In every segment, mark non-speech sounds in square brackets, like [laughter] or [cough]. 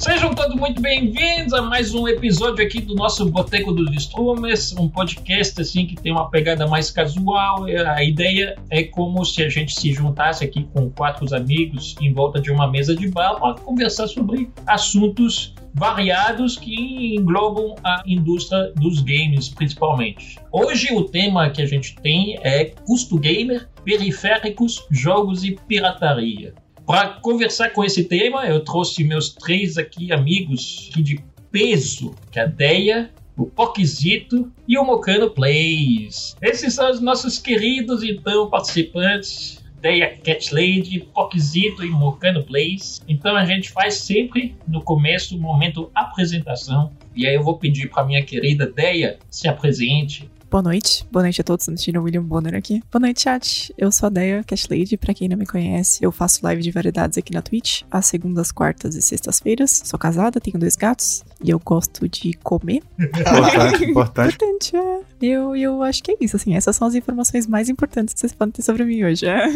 Sejam todos muito bem-vindos a mais um episódio aqui do nosso Boteco dos Strummers, um podcast assim que tem uma pegada mais casual. A ideia é como se a gente se juntasse aqui com quatro amigos em volta de uma mesa de bar para conversar sobre assuntos variados que englobam a indústria dos games, principalmente. Hoje o tema que a gente tem é custo gamer, periféricos, jogos e pirataria. Para conversar com esse tema, eu trouxe meus três aqui amigos de peso, que é o Poquizito e o Mocano Plays. Esses são os nossos queridos, então, participantes. Deia Cat Lady, Poquizito e Mocano Plays. Então a gente faz sempre no começo o momento apresentação. E aí eu vou pedir para minha querida Deia se apresente, Boa noite. Boa noite a todos. Assistindo William Bonner aqui. Boa noite, chat. Eu sou a Deia Cash Lady. Pra quem não me conhece, eu faço live de variedades aqui na Twitch, às segundas, quartas e sextas-feiras. Sou casada, tenho dois gatos e eu gosto de comer. Importante, [laughs] importante. importante, é. Eu, eu acho que é isso, assim. Essas são as informações mais importantes que vocês podem ter sobre mim hoje. É.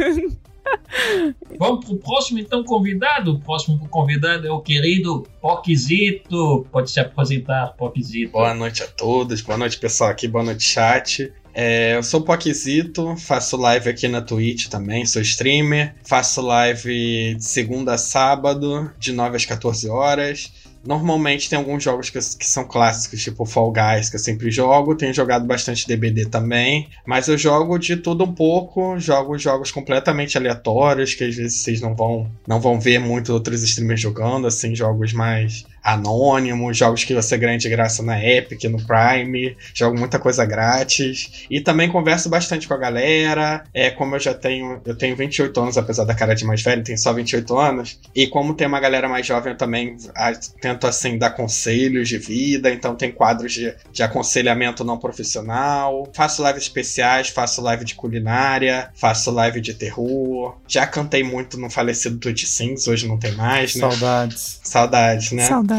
Vamos pro próximo, então, convidado. O próximo convidado é o querido Poquizito. Pode se apresentar, Poquizito. Boa noite a todos, boa noite, pessoal aqui, boa noite, chat. É, eu sou o Poquizito, faço live aqui na Twitch também, sou streamer. Faço live de segunda a sábado, de 9 às 14 horas. Normalmente tem alguns jogos que, que, são clássicos, tipo Fall Guys, que eu sempre jogo. Tenho jogado bastante DBD também. Mas eu jogo de tudo um pouco. Jogo jogos completamente aleatórios, que às vezes vocês não vão, não vão ver muito outros streamers jogando, assim, jogos mais anônimos, jogos que você ganha de graça na Epic, no Prime, jogo muita coisa grátis. E também converso bastante com a galera. É, como eu já tenho, eu tenho 28 anos, apesar da cara de mais velho, tenho só 28 anos. E como tem uma galera mais jovem, eu também a, tento assim dar conselhos de vida, então tem quadros de, de aconselhamento não profissional. Faço lives especiais, faço live de culinária, faço live de terror. Já cantei muito no falecido Twitch Sings, hoje não tem mais, né? Saudades. Saudades, né? Saudades.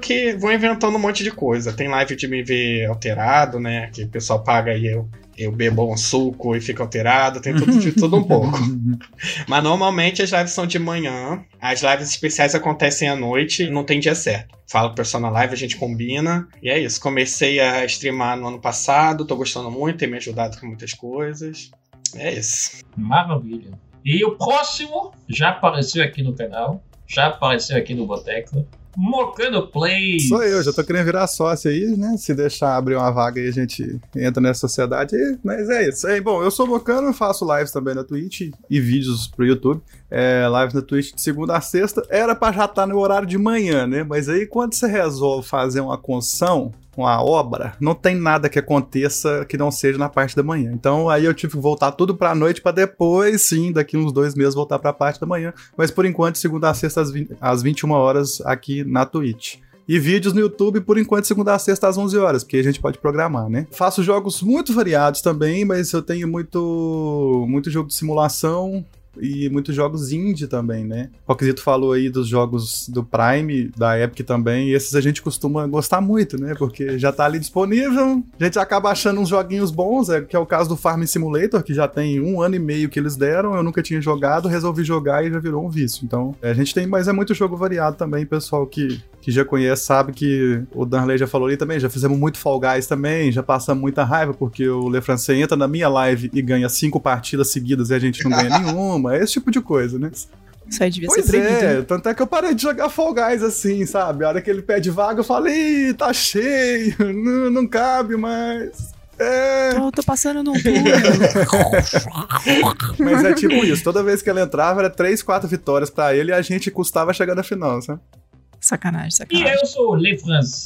Que vão inventando um monte de coisa. Tem live de me ver alterado, né? Que o pessoal paga e eu, eu bebo um suco e fica alterado. Tem tudo de tudo um pouco. [laughs] Mas normalmente as lives são de manhã. As lives especiais acontecem à noite. Não tem dia certo. Fala pro pessoal na live, a gente combina. E é isso. Comecei a streamar no ano passado. Tô gostando muito, tem me ajudado com muitas coisas. É isso. Maravilha. E o próximo já apareceu aqui no canal. Já apareceu aqui no Boteco. Mocano Play. Sou eu, já tô querendo virar sócio aí, né? Se deixar abrir uma vaga aí, a gente entra nessa sociedade. Mas é isso. É, bom, eu sou Mocano, faço lives também na Twitch e vídeos pro YouTube. É, live na Twitch de segunda a sexta. Era pra já estar no horário de manhã, né? Mas aí quando você resolve fazer uma construção, uma obra, não tem nada que aconteça que não seja na parte da manhã. Então aí eu tive que voltar tudo pra noite para depois, sim, daqui uns dois meses voltar pra parte da manhã. Mas por enquanto, segunda a sexta às, 20, às 21 horas aqui na Twitch. E vídeos no YouTube, por enquanto, segunda a sexta às 11 horas, porque a gente pode programar, né? Faço jogos muito variados também, mas eu tenho muito, muito jogo de simulação, e muitos jogos indie também, né? O Roquizito falou aí dos jogos do Prime, da Epic também, e esses a gente costuma gostar muito, né? Porque já tá ali disponível, a gente acaba achando uns joguinhos bons, é, que é o caso do Farm Simulator, que já tem um ano e meio que eles deram, eu nunca tinha jogado, resolvi jogar e já virou um vício. Então, a gente tem, mas é muito jogo variado também, pessoal que, que já conhece sabe que o Danley já falou ali também, já fizemos muito Fall Guys também, já passamos muita raiva, porque o Le Francais entra na minha live e ganha cinco partidas seguidas e a gente não ganha [laughs] nenhuma é esse tipo de coisa, né? Isso aí devia pois ser proibido. É, tanto é que eu parei de jogar Fall Guys assim, sabe? A hora que ele pede vaga, eu falei, Ih, tá cheio, [laughs] não, não cabe mais. É... Tô, tô passando num túnel. [laughs] Mas é tipo isso, toda vez que ele entrava era 3, 4 vitórias pra ele e a gente custava chegar na final, sabe? Sacanagem, sacanagem. E eu sou o Le Francais,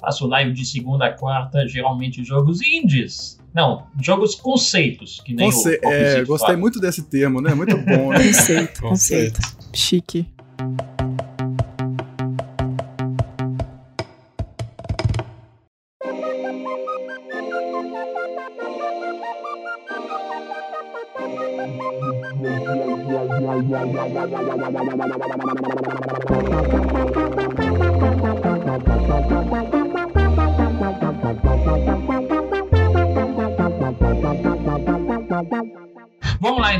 faço live de segunda a quarta, geralmente jogos indies. Não, jogos conceitos, que nem Conce o É, gostei fala. muito desse termo, né? Muito bom, né? Conceito, conceito. Chique. [laughs]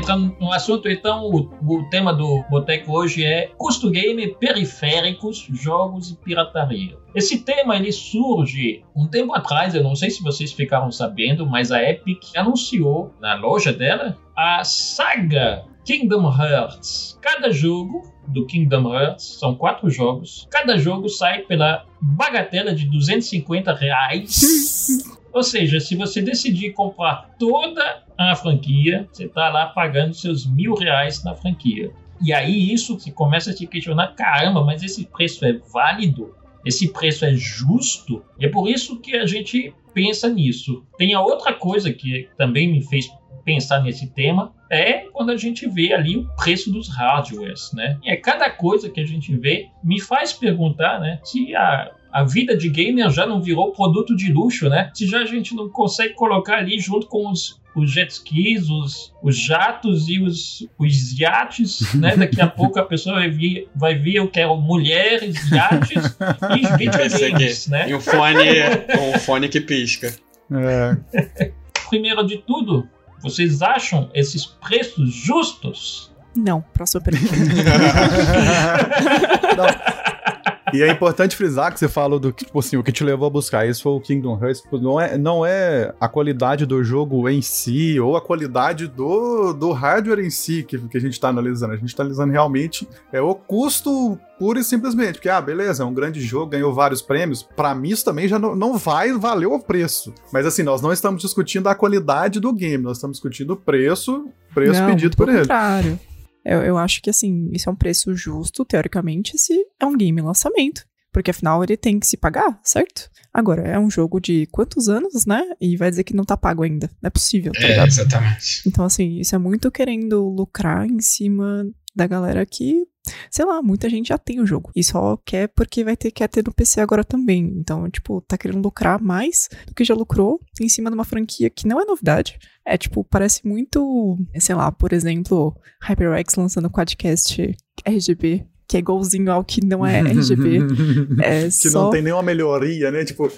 entrando no assunto, então o, o tema do Boteco hoje é custo game, periféricos, jogos e pirataria. Esse tema ele surge um tempo atrás, eu não sei se vocês ficaram sabendo, mas a Epic anunciou na loja dela a saga Kingdom Hearts. Cada jogo do Kingdom Hearts são quatro jogos. Cada jogo sai pela bagatela de 250 reais. [laughs] Ou seja, se você decidir comprar toda a franquia, você está lá pagando seus mil reais na franquia. E aí isso você começa a se questionar, caramba, mas esse preço é válido? Esse preço é justo? E é por isso que a gente pensa nisso. Tem a outra coisa que também me fez pensar nesse tema é quando a gente vê ali o preço dos hardwares, né? E é cada coisa que a gente vê me faz perguntar, né, se a a vida de gamer já não virou produto de luxo, né? Se já a gente não consegue colocar ali junto com os, os jet skis, os, os jatos e os, os iates, né? [laughs] Daqui a pouco a pessoa vai vir, vai vir eu quero mulheres, iates e [laughs] videogames, né? E um fone, um fone que pisca. É. Primeiro de tudo, vocês acham esses preços justos? Não, próxima pergunta. [laughs] Não. E é importante frisar que você falou do que, tipo assim, o que te levou a buscar isso foi o Kingdom Hearts. Tipo, não é, não é a qualidade do jogo em si ou a qualidade do, do hardware em si que, que a gente tá analisando. A gente tá analisando realmente é o custo pura e simplesmente. Porque, ah, beleza, é um grande jogo, ganhou vários prêmios. Pra mim, isso também já não, não vai valer o preço. Mas assim, nós não estamos discutindo a qualidade do game, nós estamos discutindo o preço, preço Não, pedido por ele. contrário. Eu, eu acho que, assim, isso é um preço justo, teoricamente, se é um game lançamento. Porque afinal ele tem que se pagar, certo? Agora, é um jogo de quantos anos, né? E vai dizer que não tá pago ainda. Não é possível, tá É, ligado? exatamente. Então, assim, isso é muito querendo lucrar em cima da galera que, sei lá, muita gente já tem o jogo. E só quer porque vai ter, quer ter no PC agora também. Então, tipo, tá querendo lucrar mais do que já lucrou em cima de uma franquia que não é novidade. É, tipo, parece muito, sei lá, por exemplo, HyperX lançando o Quadcast RGB, que é igualzinho ao que não é RGB. [laughs] É que só... não tem nenhuma melhoria, né? Tipo,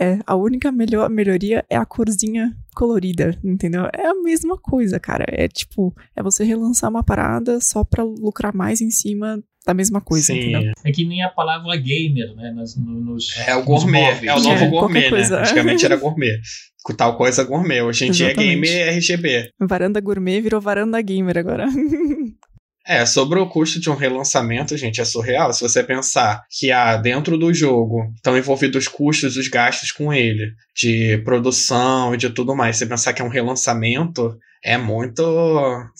É, a única melhor melhoria é a corzinha colorida, entendeu? É a mesma coisa, cara. É tipo, é você relançar uma parada só pra lucrar mais em cima da mesma coisa, entendeu? Sim. É que nem a palavra gamer, né? Nas, no- nos, É o nos gourmet, móveis. é o novo É, gourmet, né? Antigamente era [laughs] gourmet. Com tal coisa gourmet. Hoje em dia é Exatamente. game RGB. Varanda gourmet virou varanda gamer agora. [laughs] É, sobre o custo de um relançamento, gente, é surreal. Se você pensar que há dentro do jogo estão envolvidos os custos, os gastos com ele, de produção e de tudo mais. Você pensar que é um relançamento, é muito.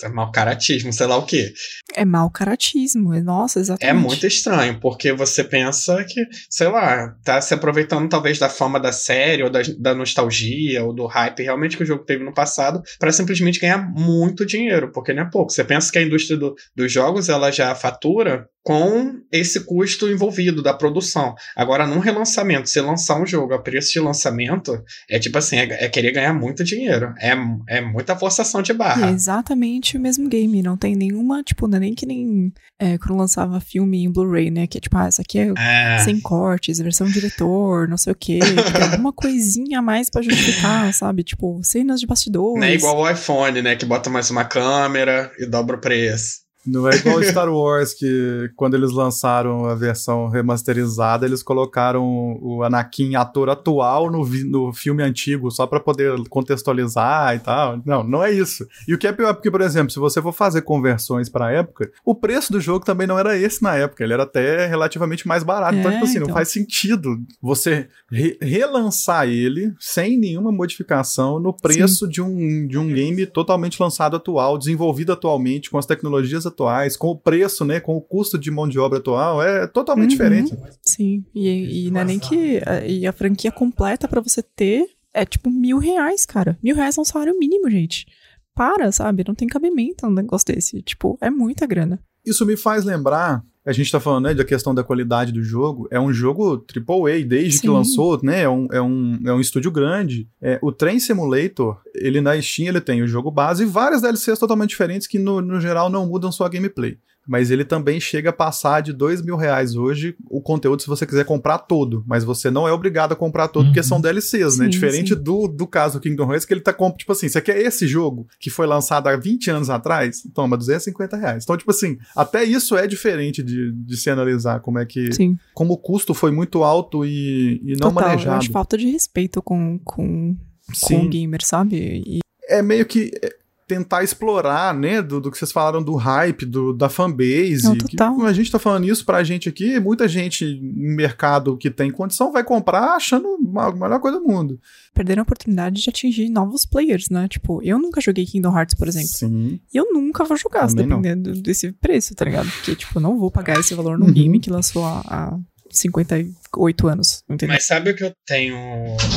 É mau caratismo, sei lá o quê. é mau caratismo. é- Nossa, É exatamente. muito estranho, porque você pensa que, sei lá, tá se aproveitando talvez da fama da série, ou da, da nostalgia, ou do hype realmente que o jogo teve no passado, para simplesmente ganhar muito dinheiro, porque não é pouco. Você pensa que a indústria do- dos jogos ela já fatura com esse custo envolvido da produção. Agora, num relançamento, se lançar um jogo a preço de lançamento, é tipo assim, é, é querer ganhar muito dinheiro. É, é muita forçação de É barra. exatamente o mesmo game. Não tem nenhuma, tipo, não é nem que nem é, quando lançava filme em Blu-ray, né? Que é tipo, ah, isso aqui é É. sem cortes, versão diretor, não sei o quê. Tem alguma coisinha a mais pra justificar, [laughs] sabe? Tipo, cenas de bastidores. Não é igual o iPhone, né? Que bota mais uma câmera e dobra o preço. Não é igual Star Wars, que quando eles lançaram a versão remasterizada, eles colocaram o Anakin ator atual no, no filme antigo, só pra poder contextualizar e tal. Não, não é isso. E o que é pior, porque, por exemplo, se você for fazer conversões pra época, o preço do jogo também não era esse na época, ele era até relativamente mais barato. então, É, tipo assim, não então. faz sentido você re- relançar ele sem nenhuma modificação no preço de um, de um game totalmente lançado atual, desenvolvido atualmente, com as tecnologias atuais, com o preço, né, com o custo de mão de obra atual, é totalmente Uhum. diferente. Sim, e, e não é nem que. E a franquia completa pra você ter é tipo mil reais, cara. Mil reais é um salário mínimo, gente. Para, sabe? Não tem cabimento um negócio desse. Tipo, é muita grana. Isso me faz lembrar, a gente tá falando, né, da questão da qualidade do jogo, é um jogo AAA, desde que Sim. lançou, né, é um, é um, é um estúdio grande. É, o Train Simulator, ele na Steam, ele tem o jogo base e várias DLCs totalmente diferentes que, no, no geral, não mudam sua gameplay. Mas ele também chega a passar de dois mil reais hoje o conteúdo se você quiser comprar todo, mas você não é obrigado a comprar todo, uhum. porque são DLCs, sim, né? Diferente do, do caso do Kingdom Hearts, que ele tá com, tipo assim, você quer esse jogo que foi lançado há 20 anos atrás? Toma, 250 reais. Então, tipo assim, até isso é diferente de, de se analisar como é que. Sim. Como o custo foi muito alto e, e não Total, manejado. Eu acho falta de respeito com, com, com o gamer, sabe? E... É meio que tentar explorar, né, do, do, que vocês falaram do hype, do, da fanbase. Não, que, a gente tá falando isso pra gente aqui, muita gente no mercado que tem condição vai comprar achando a melhor coisa do mundo. Perderam a oportunidade de atingir novos players, né? Tipo, eu nunca joguei Kingdom Hearts, por exemplo. Sim. E eu nunca vou jogar, dependendo não. desse preço, tá ligado? Porque, tipo, eu não vou pagar esse valor num uhum. game que lançou há 58 anos, entendeu? Mas sabe o que eu tenho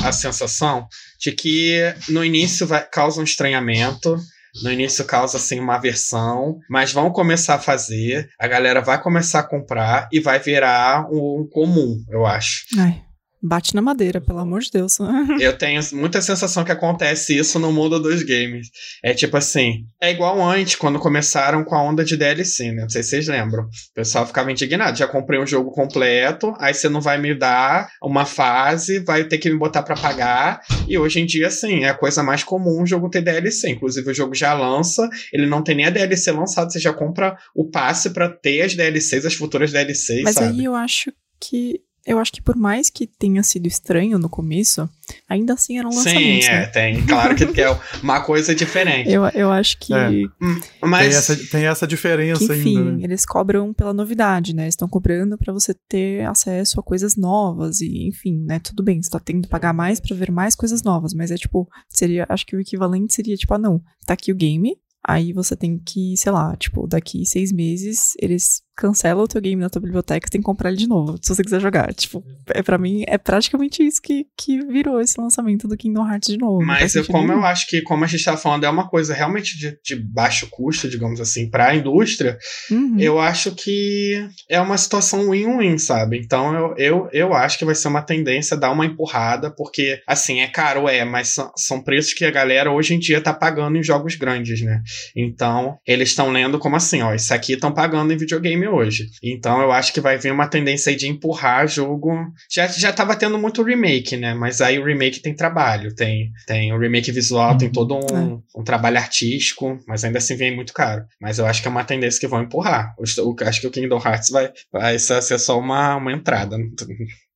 a sensação? De que no início vai, causa um estranhamento, no início causa assim uma aversão, mas vão começar a fazer, a galera vai começar a comprar e vai virar um comum, eu acho. Ai. Bate na madeira, pelo amor de Deus. [laughs] eu tenho muita sensação que acontece isso no mundo dos games. É tipo assim, é igual antes, quando começaram com a onda de DLC, né? Não sei se vocês lembram. O pessoal ficava indignado. Já comprei um jogo completo, aí você não vai me dar uma fase, vai ter que me botar para pagar. E hoje em dia, sim, é a coisa mais comum o jogo ter DLC. Inclusive, o jogo já lança, ele não tem nem a DLC lançada, você já compra o passe para ter as DLCs, as futuras DLCs. Mas sabe? aí eu acho que eu acho que por mais que tenha sido estranho no começo, ainda assim era um lançamento. Sim, é, né? tem. Claro que é uma coisa diferente. Eu, eu acho que. É. Hum, mas... Tem essa, tem essa diferença que, enfim, ainda. Né? eles cobram pela novidade, né? Estão cobrando para você ter acesso a coisas novas e, enfim, né? Tudo bem, você tá tendo que pagar mais para ver mais coisas novas, mas é tipo, seria, acho que o equivalente seria tipo, ah, não, tá aqui o game, Aí você tem que, sei lá, tipo, daqui seis meses eles cancelam o teu game na tua biblioteca e tem que comprar ele de novo, se você quiser jogar. Tipo, é para mim é praticamente isso que, que virou esse lançamento do Kingdom Hearts de novo. Mas eu, como eu acho que, como a gente tá falando, é uma coisa realmente de, de baixo custo, digamos assim, para a indústria, uhum. eu acho que é uma situação win-win, sabe? Então eu, eu, eu acho que vai ser uma tendência dar uma empurrada, porque, assim, é caro, é, mas são, são preços que a galera hoje em dia tá pagando em jogos grandes, né? Então, eles estão lendo como assim, ó, isso aqui estão pagando em videogame hoje. Então, eu acho que vai vir uma tendência aí de empurrar jogo. Já, já tava tendo muito remake, né? Mas aí o remake tem trabalho, tem, tem o remake visual, tem todo um, é. um trabalho artístico, mas ainda assim vem muito caro. Mas eu acho que é uma tendência que vão empurrar. Eu, eu acho que o Kingdom Hearts vai, vai ser só uma, uma entrada. [laughs]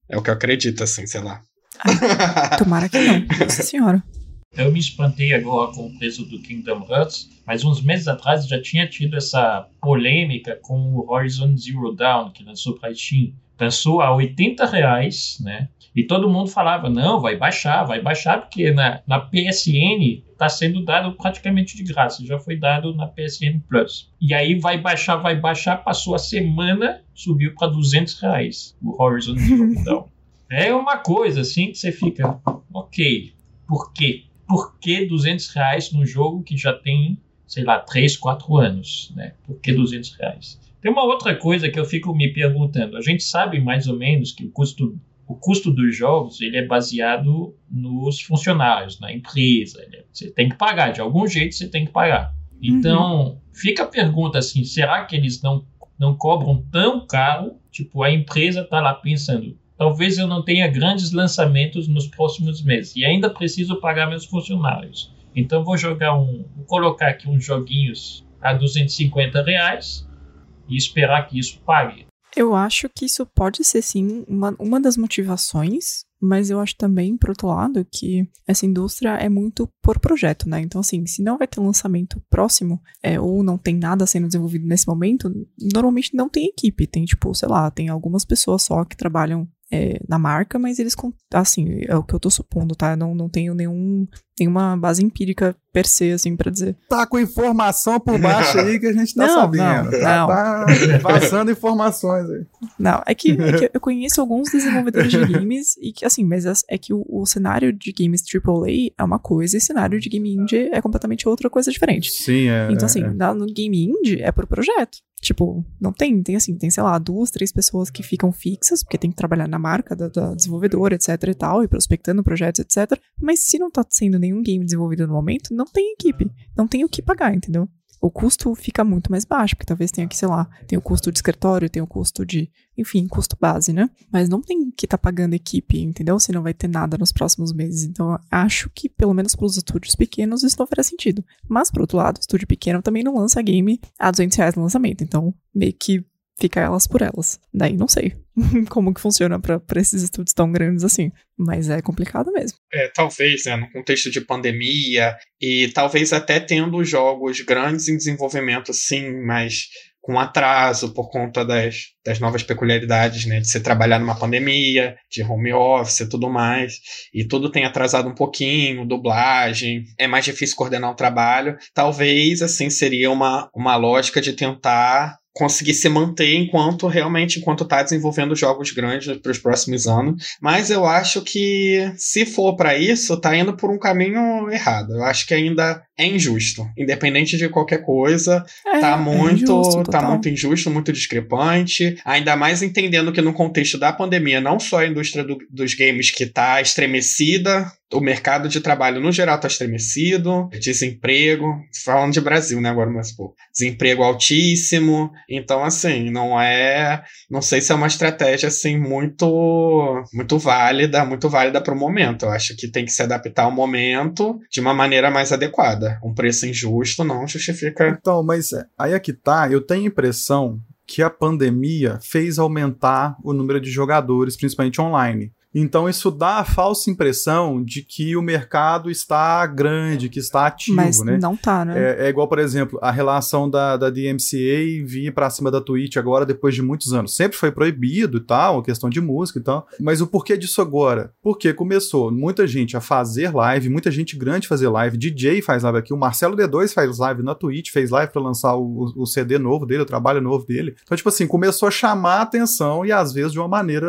É o que eu acredito, assim, sei lá. tomara que não. Nossa senhora. [laughs] Eu me espantei agora com o preço do Kingdom Hearts, mas uns meses atrás já tinha tido essa polêmica com o Horizon Zero Dawn, que lançou para Steam. Lançou a 80 reais, né? E todo mundo falava, não, vai baixar, vai baixar, porque na, na PSN está sendo dado praticamente de graça, já foi dado na PSN Plus. E aí vai baixar, vai baixar, passou a semana, subiu para 200 reais o Horizon Zero [laughs] Dawn. É uma coisa assim que você fica, ok, por quê? Por que 200 reais num jogo que já tem, sei lá, 3, 4 anos, né? Por que 200 reais? Tem uma outra coisa que eu fico me perguntando. A gente sabe mais ou menos que o custo, o custo dos jogos ele é baseado nos funcionários, na empresa. É, você tem que pagar, de algum jeito você tem que pagar. Então, uhum. fica a pergunta assim, será que eles não, não cobram tão caro? Tipo, a empresa está lá pensando, talvez eu não tenha grandes lançamentos nos próximos meses e ainda preciso pagar meus funcionários. Então vou jogar um, vou colocar aqui uns joguinhos a 250 reais e esperar que isso pague. Eu acho que isso pode ser sim uma, uma das motivações, mas eu acho também, por outro lado, que essa indústria é muito por projeto, né? Então, assim, se não vai ter lançamento próximo, é, ou não tem nada sendo desenvolvido nesse momento, normalmente não tem equipe. Tem, tipo, sei lá, tem algumas pessoas só que trabalham é, na marca, mas eles, assim, é o que eu tô supondo, tá? Não, não tenho nenhum, nenhuma base empírica per se, assim, pra dizer. Tá com informação por baixo aí que a gente tá não, sabendo. Não, não. Tá passando informações aí. Não, é que, é que, eu conheço alguns desenvolvedores de games e que, assim, mas é, é que o, o, cenário de games AAA é uma coisa e o cenário de game indie é completamente outra coisa diferente. Sim, é. Então, assim, é. no game indie é por projeto. Tipo, não tem, tem assim, tem, sei lá, duas, três pessoas que ficam fixas, porque tem que trabalhar na marca da, da desenvolvedora, etc e tal, e prospectando projetos, etc. Mas se não tá sendo nenhum game desenvolvido no momento, não tem equipe, não tem o que pagar, entendeu? o custo fica muito mais baixo, porque talvez tenha que, sei lá, tem o custo de escritório, tem o custo de, enfim, custo base, né? Mas não tem que estar tá pagando equipe, entendeu? Se não vai ter nada nos próximos meses. Então, acho que, pelo menos para os estúdios pequenos, isso não faria sentido. Mas, por outro lado, estúdio pequeno também não lança game a 200 reais no lançamento. Então, meio que fica elas por elas. Daí não sei [laughs] como que funciona para esses estudos tão grandes assim, mas é complicado mesmo. É, talvez, né, no contexto de pandemia e talvez até tendo jogos grandes em desenvolvimento sim, mas com atraso por conta das, das novas peculiaridades, né, de se trabalhar numa pandemia, de home office e tudo mais, e tudo tem atrasado um pouquinho, dublagem, é mais difícil coordenar o trabalho. Talvez, assim, seria uma, uma lógica de tentar conseguir se manter enquanto realmente enquanto está desenvolvendo jogos grandes para os próximos anos. Mas eu acho que se for para isso, está indo por um caminho errado. Eu acho que ainda é injusto, independente de qualquer coisa. É, tá é muito, é injusto, tá muito injusto, muito discrepante. Ainda mais entendendo que no contexto da pandemia, não só a indústria do, dos games que tá estremecida, o mercado de trabalho no geral está estremecido, desemprego, falando de Brasil, né, agora, mas pô, desemprego altíssimo, então assim, não é, não sei se é uma estratégia assim muito muito válida, muito válida para o momento. Eu acho que tem que se adaptar ao momento de uma maneira mais adequada. Um preço injusto não justifica. Então, mas aí é que tá, eu tenho impressão que a pandemia fez aumentar o número de jogadores, principalmente online. Então isso dá a falsa impressão de que o mercado está grande, que está ativo, Mas né? não tá, né? É, é igual, por exemplo, a relação da, da DMCA vir para cima da Twitch agora depois de muitos anos. Sempre foi proibido e tal, questão de música e tal. Mas o porquê disso agora? Porque começou muita gente a fazer live, muita gente grande fazer live. DJ faz live aqui, o Marcelo D2 faz live na Twitch, fez live para lançar o, o CD novo dele, o trabalho novo dele. Então, tipo assim, começou a chamar a atenção e às vezes de uma maneira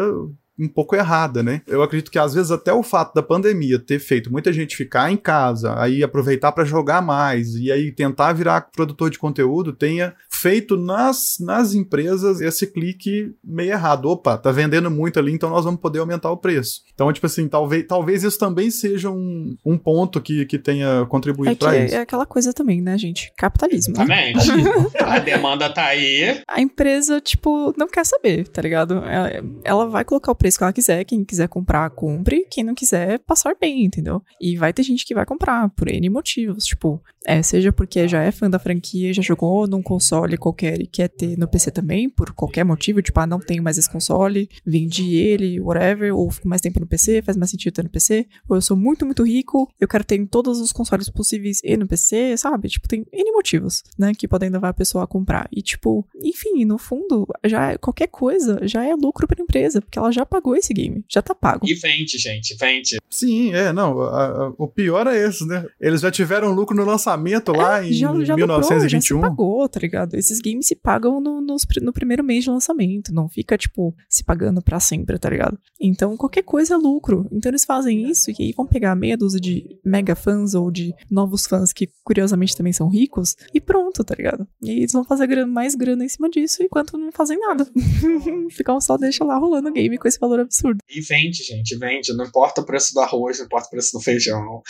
um pouco errada, né? Eu acredito que às vezes até o fato da pandemia ter feito muita gente ficar em casa, aí aproveitar para jogar mais e aí tentar virar produtor de conteúdo tenha feito nas, nas empresas esse clique meio errado. Opa, tá vendendo muito ali, então nós vamos poder aumentar o preço. Então, tipo assim, talvez, talvez isso também seja um, um ponto que, que tenha contribuído é para isso. É aquela coisa também, né, gente? Capitalismo. Exatamente. Né? [laughs] A demanda tá aí. A empresa, tipo, não quer saber, tá ligado? Ela, ela vai colocar o preço preço que ela quiser. Quem quiser comprar, compre. Quem não quiser, passar bem, entendeu? E vai ter gente que vai comprar por N motivos. Tipo, é, seja porque já é fã da franquia, já jogou num console qualquer e quer ter no PC também, por qualquer motivo. Tipo, ah, não tenho mais esse console, vendi ele, whatever. Ou fico mais tempo no PC, faz mais sentido ter no PC. Ou eu sou muito, muito rico, eu quero ter em todos os consoles possíveis e no PC, sabe? Tipo, tem N motivos, né? Que podem levar a pessoa a comprar. E, tipo, enfim, no fundo, já é, qualquer coisa já é lucro para a empresa, porque ela já pagou esse game. Já tá pago. E vende, gente, vende. Sim, é, não. A, a, o pior é esse, né? Eles já tiveram lucro no lançamento lá é, em já, já 1921. Lucrou, já se pagou, tá ligado? Esses games se pagam no, no, no primeiro mês de lançamento. Não fica, tipo, se pagando pra sempre, tá ligado? Então, qualquer coisa é lucro. Então, eles fazem isso e aí vão pegar meia dúzia de mega fãs ou de novos fãs que, curiosamente, também são ricos e pronto, tá ligado? E aí eles vão fazer mais grana em cima disso enquanto não fazem nada. [laughs] Ficam só deixa lá rolando o game com esse valor absurdo. E vende, gente, vende. Não importa o preço do arroz, não importa o preço do feijão.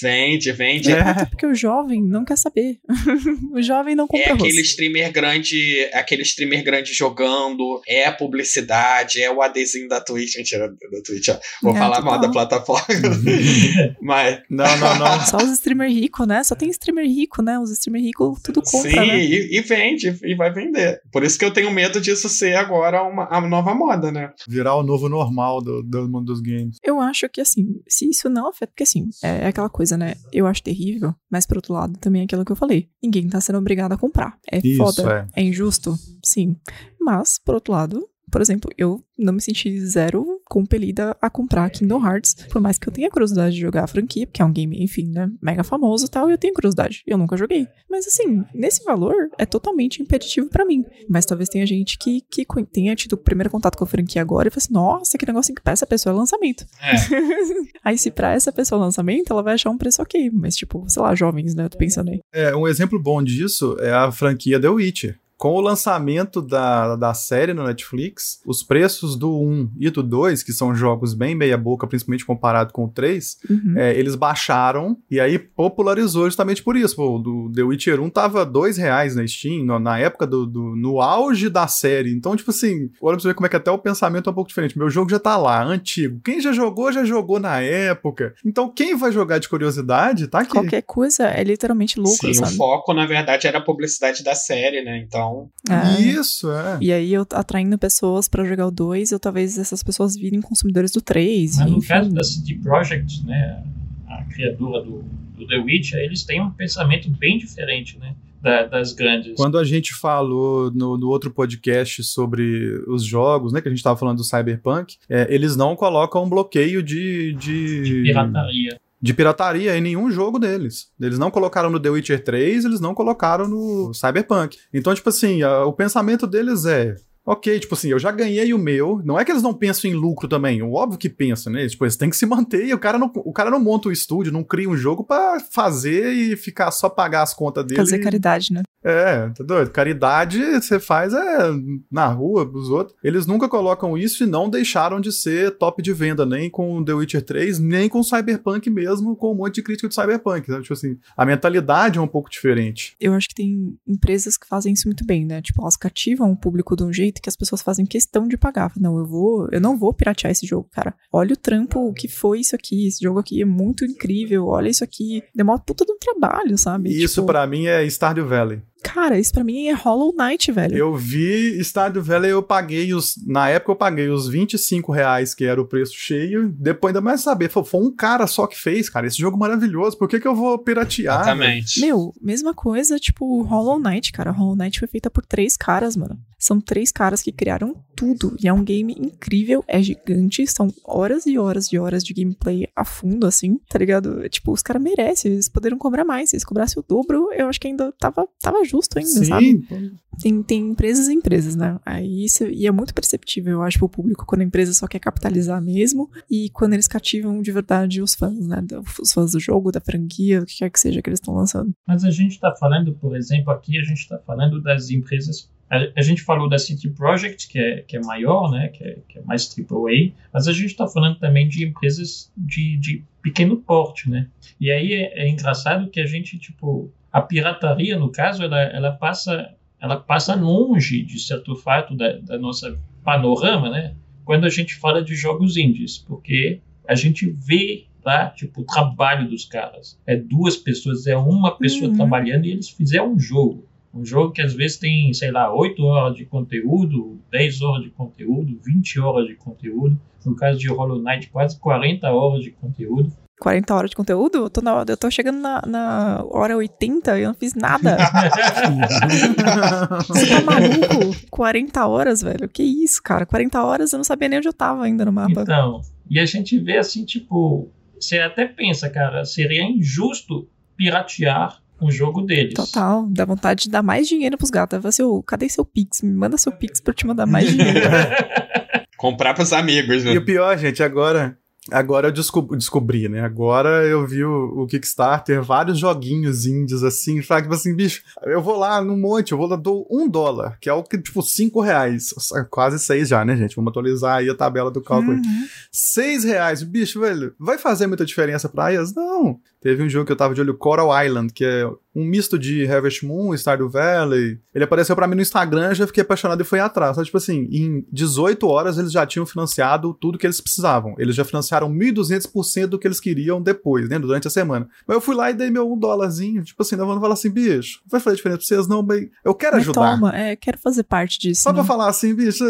Vende, vende. É, porque o jovem não quer saber. [laughs] o jovem não compra É arroz. aquele streamer grande, é aquele streamer grande jogando, é a publicidade, é o adesivo da Twitch. Mentira, da Twitch, ó. Vou é, falar mal da plataforma. [laughs] Mas. Não, não, não. [laughs] Só os streamer rico, né? Só tem streamer rico, né? Os streamer rico tudo compra, Sim, né? e, e, vende, e vai vender. Por isso que eu tenho medo disso ser agora uma, a nova moda, né? Virar o novo normal do, do mundo dos games. Eu acho que, assim, se isso não afeta. Porque, assim, é aquela coisa, né? Eu acho terrível, mas, por outro lado, também é aquilo que eu falei. Ninguém tá sendo obrigado a comprar. É isso, foda. É. é injusto? Sim. Mas, por outro lado, por exemplo, eu não me senti zero compelida a comprar Kingdom Hearts, por mais que eu tenha curiosidade de jogar a franquia, porque é um game, enfim, né, mega famoso e tal, e eu tenho curiosidade. Eu nunca joguei. Mas assim, nesse valor é totalmente impeditivo para mim. Mas talvez tenha gente que, que tenha tido o primeiro contato com a franquia agora e fale assim, nossa, que negócio que essa pessoa é lançamento. É. [laughs] aí se pra essa pessoa é lançamento, ela vai achar um preço ok, mas tipo, sei lá, jovens, né, eu tô pensando aí. É, um exemplo bom disso é a franquia The Witcher com o lançamento da, da série no Netflix, os preços do 1 e do 2, que são jogos bem meia-boca, principalmente comparado com o 3, Uhum. é, eles baixaram e aí popularizou justamente por isso. Pô, do The Witcher 1 tava dois reais na Steam, no- na época do, do- no auge da série. Então, tipo assim, olha pra você ver como é que até o pensamento é um pouco diferente. Meu jogo já tá lá, antigo. Quem já jogou, já jogou na época. Então, quem vai jogar de curiosidade, tá aqui. Qualquer coisa é literalmente lucro, Sim, o sabe? foco, na verdade, era a publicidade da série, né? Então, É. Isso, é. E aí eu atraindo pessoas pra jogar o 2, eu talvez essas pessoas virem consumidores do 3. Mas no enfim. caso da CD Projekt, né, a criadora do, do The Witcher, eles têm um pensamento bem diferente, né, da- das grandes. Quando a gente falou no, no outro podcast sobre os jogos, né, que a gente tava falando do Cyberpunk, é, eles não colocam um bloqueio de, de, de pirataria. De pirataria em nenhum jogo deles. Eles não colocaram no The Witcher 3, eles não colocaram no Cyberpunk. Então, tipo assim, a- o pensamento deles é. Ok, tipo assim, eu já ganhei o meu. Não é que eles não pensam em lucro também. Óbvio que pensam, né? Tipo, eles têm que se manter e o cara não, o cara não monta o estúdio, não cria um jogo pra fazer e ficar só pagar as contas dele. Fazer caridade, né? É, tá doido? Caridade você faz é na rua, pros outros. Eles nunca colocam isso e não deixaram de ser top de venda, nem com The Witcher 3, nem com Cyberpunk mesmo, com um monte de crítica de Cyberpunk. Sabe? Tipo assim, a mentalidade é um pouco diferente. Eu acho que tem empresas que fazem isso muito bem, né? Tipo, elas cativam o público de um jeito que as pessoas fazem questão de pagar. Não, eu vou, eu não vou piratear esse jogo, cara. Olha o trampo, o que foi isso aqui. Esse jogo aqui é muito incrível. Olha isso aqui. Demora puta de um trabalho, sabe? Isso Tipo, pra mim é Stardew Valley. Cara, isso pra mim é Hollow Knight, velho. Eu vi Stardew Valley, eu paguei os. Na época eu paguei os 25 reais, que era o preço cheio. Depois ainda mais saber, foi, foi um cara só que fez, cara. Esse jogo maravilhoso. Por que, que eu vou piratear? exatamente. Meu, mesma coisa, tipo, Hollow Knight, cara. Hollow Knight foi feita por três caras, mano. São três caras que criaram tudo. E é um game incrível, é gigante, são horas e horas e horas de gameplay a fundo, assim, tá ligado? Tipo, os caras merecem, eles poderiam cobrar mais. Se eles cobrassem o dobro, eu acho que ainda tava, tava justo ainda, sabe? Sim, Tem, tem empresas e empresas, né? Aí isso, e é muito perceptível, eu acho, pro público, quando a empresa só quer capitalizar mesmo e quando eles cativam de verdade os fãs, né? Os fãs do jogo, da franquia, o que quer que seja que eles estão lançando. Mas a gente está falando, por exemplo, aqui a gente está falando das empresas. A, a gente falou da City Project, que é, que é maior, né, que, é, que é mais AAA, mas a gente está falando também de empresas de, de pequeno porte, né? E aí é, é engraçado que a gente, tipo, a pirataria, no caso, ela, ela passa ela passa longe, de certo fato, da, da nossa panorama, né? Quando a gente fala de jogos indies, porque a gente vê lá, tipo, o trabalho dos caras. É duas pessoas, é uma pessoa Uhum. trabalhando e eles fizeram um jogo. Um jogo que às vezes tem, sei lá, 8 horas de conteúdo, 10 horas de conteúdo, 20 horas de conteúdo. No caso de Hollow Knight, quase 40 horas de conteúdo. 40 horas de conteúdo? Eu tô, na, eu tô chegando na, na hora 80 e eu não fiz nada. [laughs] Você tá maluco? 40 horas, velho? Que isso, cara? 40 horas eu não sabia nem onde eu tava ainda no mapa. Então, e a gente vê assim, tipo, você até pensa, cara, seria injusto piratear um jogo deles. Total. Dá vontade de dar mais dinheiro pros gatos. Eu falo assim, ô, cadê seu Pix? Me manda seu Pix pra eu te mandar mais dinheiro. [laughs] Comprar pros amigos, né? E o pior, gente, agora. Agora eu descob- descobri, né? Agora eu vi o, o Kickstarter, vários joguinhos indies assim, fala, tipo assim, bicho, eu vou lá num monte, eu vou lá, dou um dólar, que é o que, tipo, cinco reais. Quase seis já, né, gente? Vamos atualizar aí a tabela do cálculo. Uhum. Seis reais, bicho, velho, vai fazer muita diferença pra elas? Não. Teve um jogo que eu tava de olho, Coral Island, que é um misto de Harvest Moon, Stardew Valley. Ele apareceu pra mim no Instagram, eu já fiquei apaixonado e fui atrás. Só, tipo assim, em 18 horas eles já tinham financiado tudo que eles precisavam. Eles já financiaram 1.200% do que eles queriam depois, né, durante a semana. Mas eu fui lá e dei meu um dólarzinho, tipo assim, vamos falar assim, bicho, vai fazer diferença pra vocês? Não, bem, eu quero Mas ajudar. toma, é, quero fazer parte disso. Só né? pra falar assim, bicho,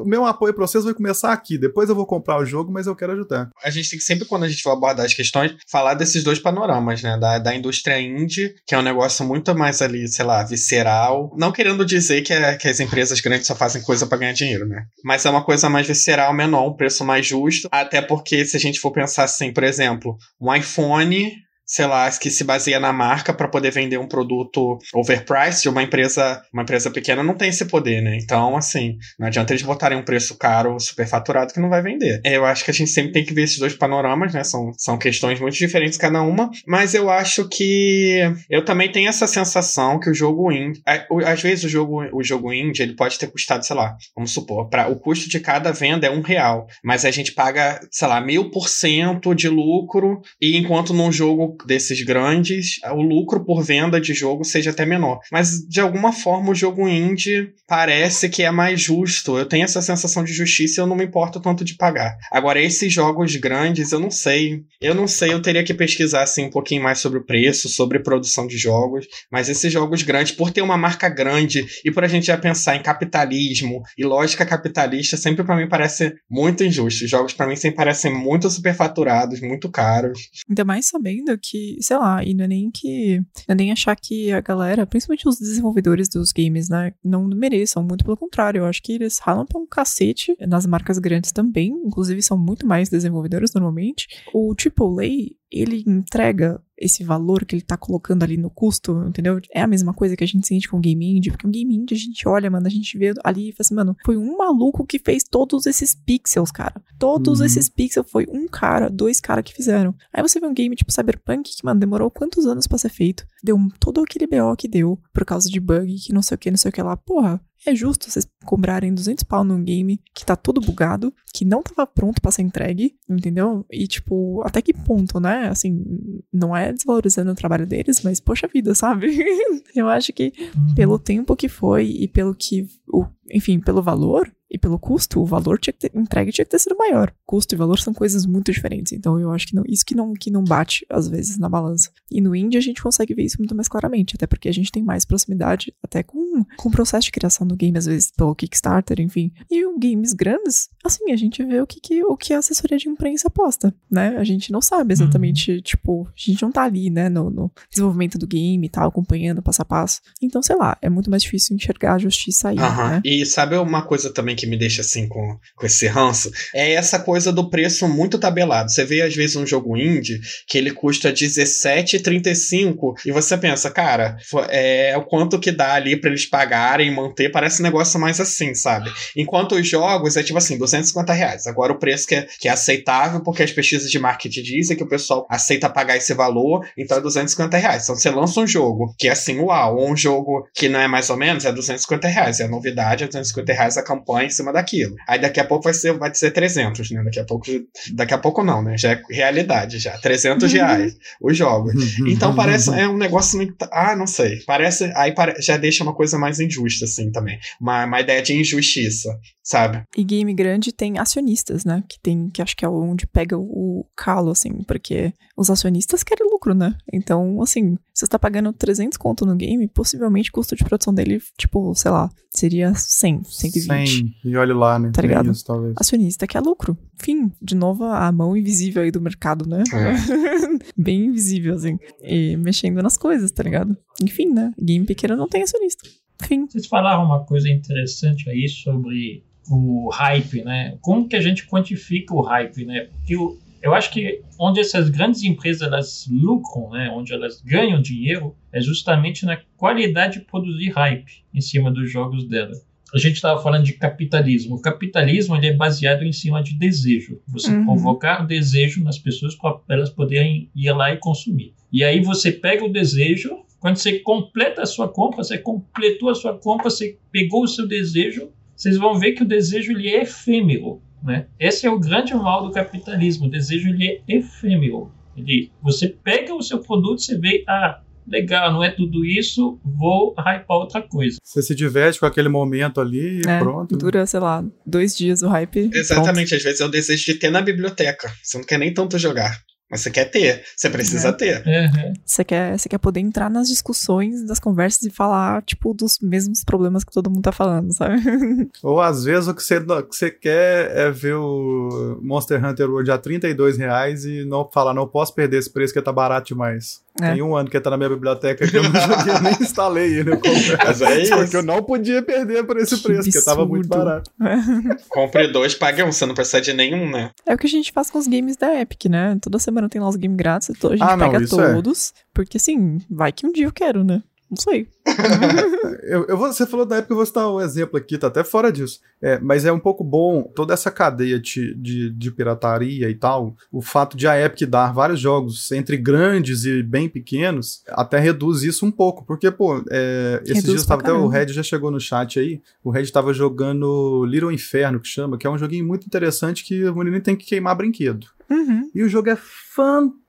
o meu apoio pra vocês vai começar aqui. Depois eu vou comprar o jogo, mas eu quero ajudar. A gente tem que sempre, quando a gente for abordar as questões, falar desses dois panoramas, né? Da, da indústria indie, que é um negócio muito mais ali, sei lá, visceral. Não querendo dizer que, é- que as empresas grandes só fazem coisa pra ganhar dinheiro, né? Mas é uma coisa mais visceral, menor, um preço mais justo. Até porque, se a gente for pensar assim, por exemplo, um iPhone sei lá, que se baseia na marca para poder vender um produto overpriced, uma empresa, uma empresa pequena não tem esse poder, né? Então, assim, não adianta eles botarem um preço caro, superfaturado, que não vai vender. Eu acho que a gente sempre tem que ver esses dois panoramas, né? São, são questões muito diferentes cada uma, mas eu acho que eu também tenho essa sensação que o jogo indie, às vezes o jogo, o jogo indie, ele pode ter custado, sei lá, vamos supor, para o custo de cada venda é um real, mas a gente paga, sei lá, mil por cento de lucro, e enquanto num jogo desses grandes, o lucro por venda de jogo seja até menor. Mas de alguma forma o jogo indie parece que é mais justo. Eu tenho essa sensação de justiça e eu não me importo tanto de pagar. Agora, esses jogos grandes, eu não sei. Eu não sei, eu teria que pesquisar assim um pouquinho mais sobre o preço, sobre produção de jogos. Mas esses jogos grandes, por ter uma marca grande e por a gente já pensar em capitalismo e lógica capitalista, sempre para mim parece muito injusto. Os jogos para mim sempre parecem muito superfaturados, muito caros. Ainda mais sabendo que, sei lá, e não é nem que. Não é nem achar que a galera, principalmente os desenvolvedores dos games, né, não mereçam. Muito pelo contrário, eu acho que eles ralam pra um cacete nas marcas grandes também. Inclusive, são muito mais desenvolvedores normalmente. O AAA, ele entrega esse valor que ele tá colocando ali no custo, entendeu? É a mesma coisa que a gente sente com o game indie, porque o game indie a gente olha, mano, a gente vê ali e fala assim, mano, foi um maluco que fez todos esses pixels, cara. Todos uhum. esses pixels foi um cara, dois caras que fizeram. Aí você vê um game tipo Cyberpunk, que, mano, demorou quantos anos para ser feito? Deu todo aquele BO que deu, por causa de bug, que não sei o que, não sei o que lá. Porra, é justo vocês cobrarem 200 pau num game que tá todo bugado, que não tava pronto para ser entregue, entendeu? E, tipo, até que ponto, né? Assim, não é desvalorizando o trabalho deles, mas, poxa vida, sabe? [laughs] Eu acho que uhum. pelo tempo que foi e pelo que, o, enfim, pelo valor, e pelo custo, o valor tinha que ter, entregue tinha que ter sido maior. Custo e valor são coisas muito diferentes. Então eu acho que não, isso que não, que não bate, às vezes, na balança. E no indie a gente consegue ver isso muito mais claramente, até porque a gente tem mais proximidade até com, com o processo de criação do game, às vezes, pelo Kickstarter, enfim. E games grandes, assim, a gente vê o que, que, o que a assessoria de imprensa posta, né? A gente não sabe exatamente, uhum. tipo, a gente não tá ali, né, no, no desenvolvimento do game e tal, acompanhando passo a passo. Então, sei lá, é muito mais difícil enxergar a justiça aí, uhum. né? E sabe uma coisa também que que me deixa assim com, com esse ranço é essa coisa do preço muito tabelado. Você vê às vezes um jogo indie que ele custa 17,35 e você pensa, cara, é o quanto que dá ali para eles pagarem e manter, parece um negócio mais assim, sabe? Enquanto os jogos é tipo assim, 250 reais. Agora o preço que é, que é aceitável, porque as pesquisas de marketing dizem que o pessoal aceita pagar esse valor, então é 250 reais. Então você lança um jogo que é assim, uau, ou um jogo que não é mais ou menos, é 250 reais. É novidade, é 250 reais a campanha cima daquilo. Aí daqui a pouco vai ser, vai ser 300, né? Daqui a pouco, daqui a pouco não, né? Já é realidade já. 300 uhum. reais os jogos. Uhum. Então parece, é um negócio muito, ah, não sei. Parece, aí pare, já deixa uma coisa mais injusta, assim, também. Uma, uma ideia de injustiça, sabe? E game grande tem acionistas, né? Que tem, que acho que é onde pega o calo, assim, porque os acionistas querem lucro, né? Então, assim, se você tá pagando 300 conto no game, possivelmente o custo de produção dele, tipo, sei lá, seria 100, 120. 100, e olha lá, né? Tá ligado? Isso, talvez. Acionista quer lucro. Fim, de novo a mão invisível aí do mercado, né? É. [laughs] Bem invisível, assim. E mexendo nas coisas, tá ligado? Enfim, né? Game pequeno não tem acionista. Fim. Vocês falaram uma coisa interessante aí sobre o hype, né? Como que a gente quantifica o hype, né? Porque o, eu acho que onde essas grandes empresas elas lucram, né? Onde elas ganham dinheiro é justamente na qualidade de produzir hype em cima dos jogos dela. A gente estava falando de capitalismo. O capitalismo ele é baseado em cima de desejo. Você uhum. convocar desejo nas pessoas para elas poderem ir lá e consumir. E aí você pega o desejo, quando você completa a sua compra, você completou a sua compra, você pegou o seu desejo, vocês vão ver que o desejo ele é efêmero. Né? Esse é o grande mal do capitalismo. O desejo ele é efêmero. Ele, você pega o seu produto, você vê, ah, legal, não é tudo isso, vou hypar outra coisa. Você se diverte com aquele momento ali e é, pronto. Dura, sei lá, dois dias o hype. Exatamente, pronto. às vezes é o desejo de ter na biblioteca. Você não quer nem tanto jogar. Mas você quer ter, você precisa é. ter. Uhum. Você, quer, você quer poder entrar nas discussões, das conversas e falar, tipo, dos mesmos problemas que todo mundo tá falando, sabe? [laughs] Ou às vezes o que você, que você quer é ver o Monster Hunter World a 32 reais e não falar, não posso perder esse preço que tá barato demais. É. Tem um ano que tá na minha biblioteca que eu não [laughs] joguei, nem instalei ele. Eu Mas é isso. Porque eu não podia perder por esse que preço, absurdo. porque tava muito barato. [laughs] Compre dois, pague um, você não precisa de nenhum, né? É o que a gente faz com os games da Epic, né? Toda semana não tem lá os games grátis, então a gente Ah, não, pega é. todos. Porque assim, vai que um dia eu quero, né? Não sei. [laughs] Eu, eu você falou da época, eu vou citar um exemplo aqui, tá até fora disso. É, mas é um pouco bom toda essa cadeia de, de, de pirataria e tal. O fato de a Epic dar vários jogos entre grandes e bem pequenos até reduz isso um pouco. Porque, pô, é, esses Reduz dias tava, até o. Red já chegou no chat aí. O Red tava jogando Little Inferno, que chama, que é um joguinho muito interessante que o menino tem que queimar brinquedo. Uhum. E o jogo é fantástico,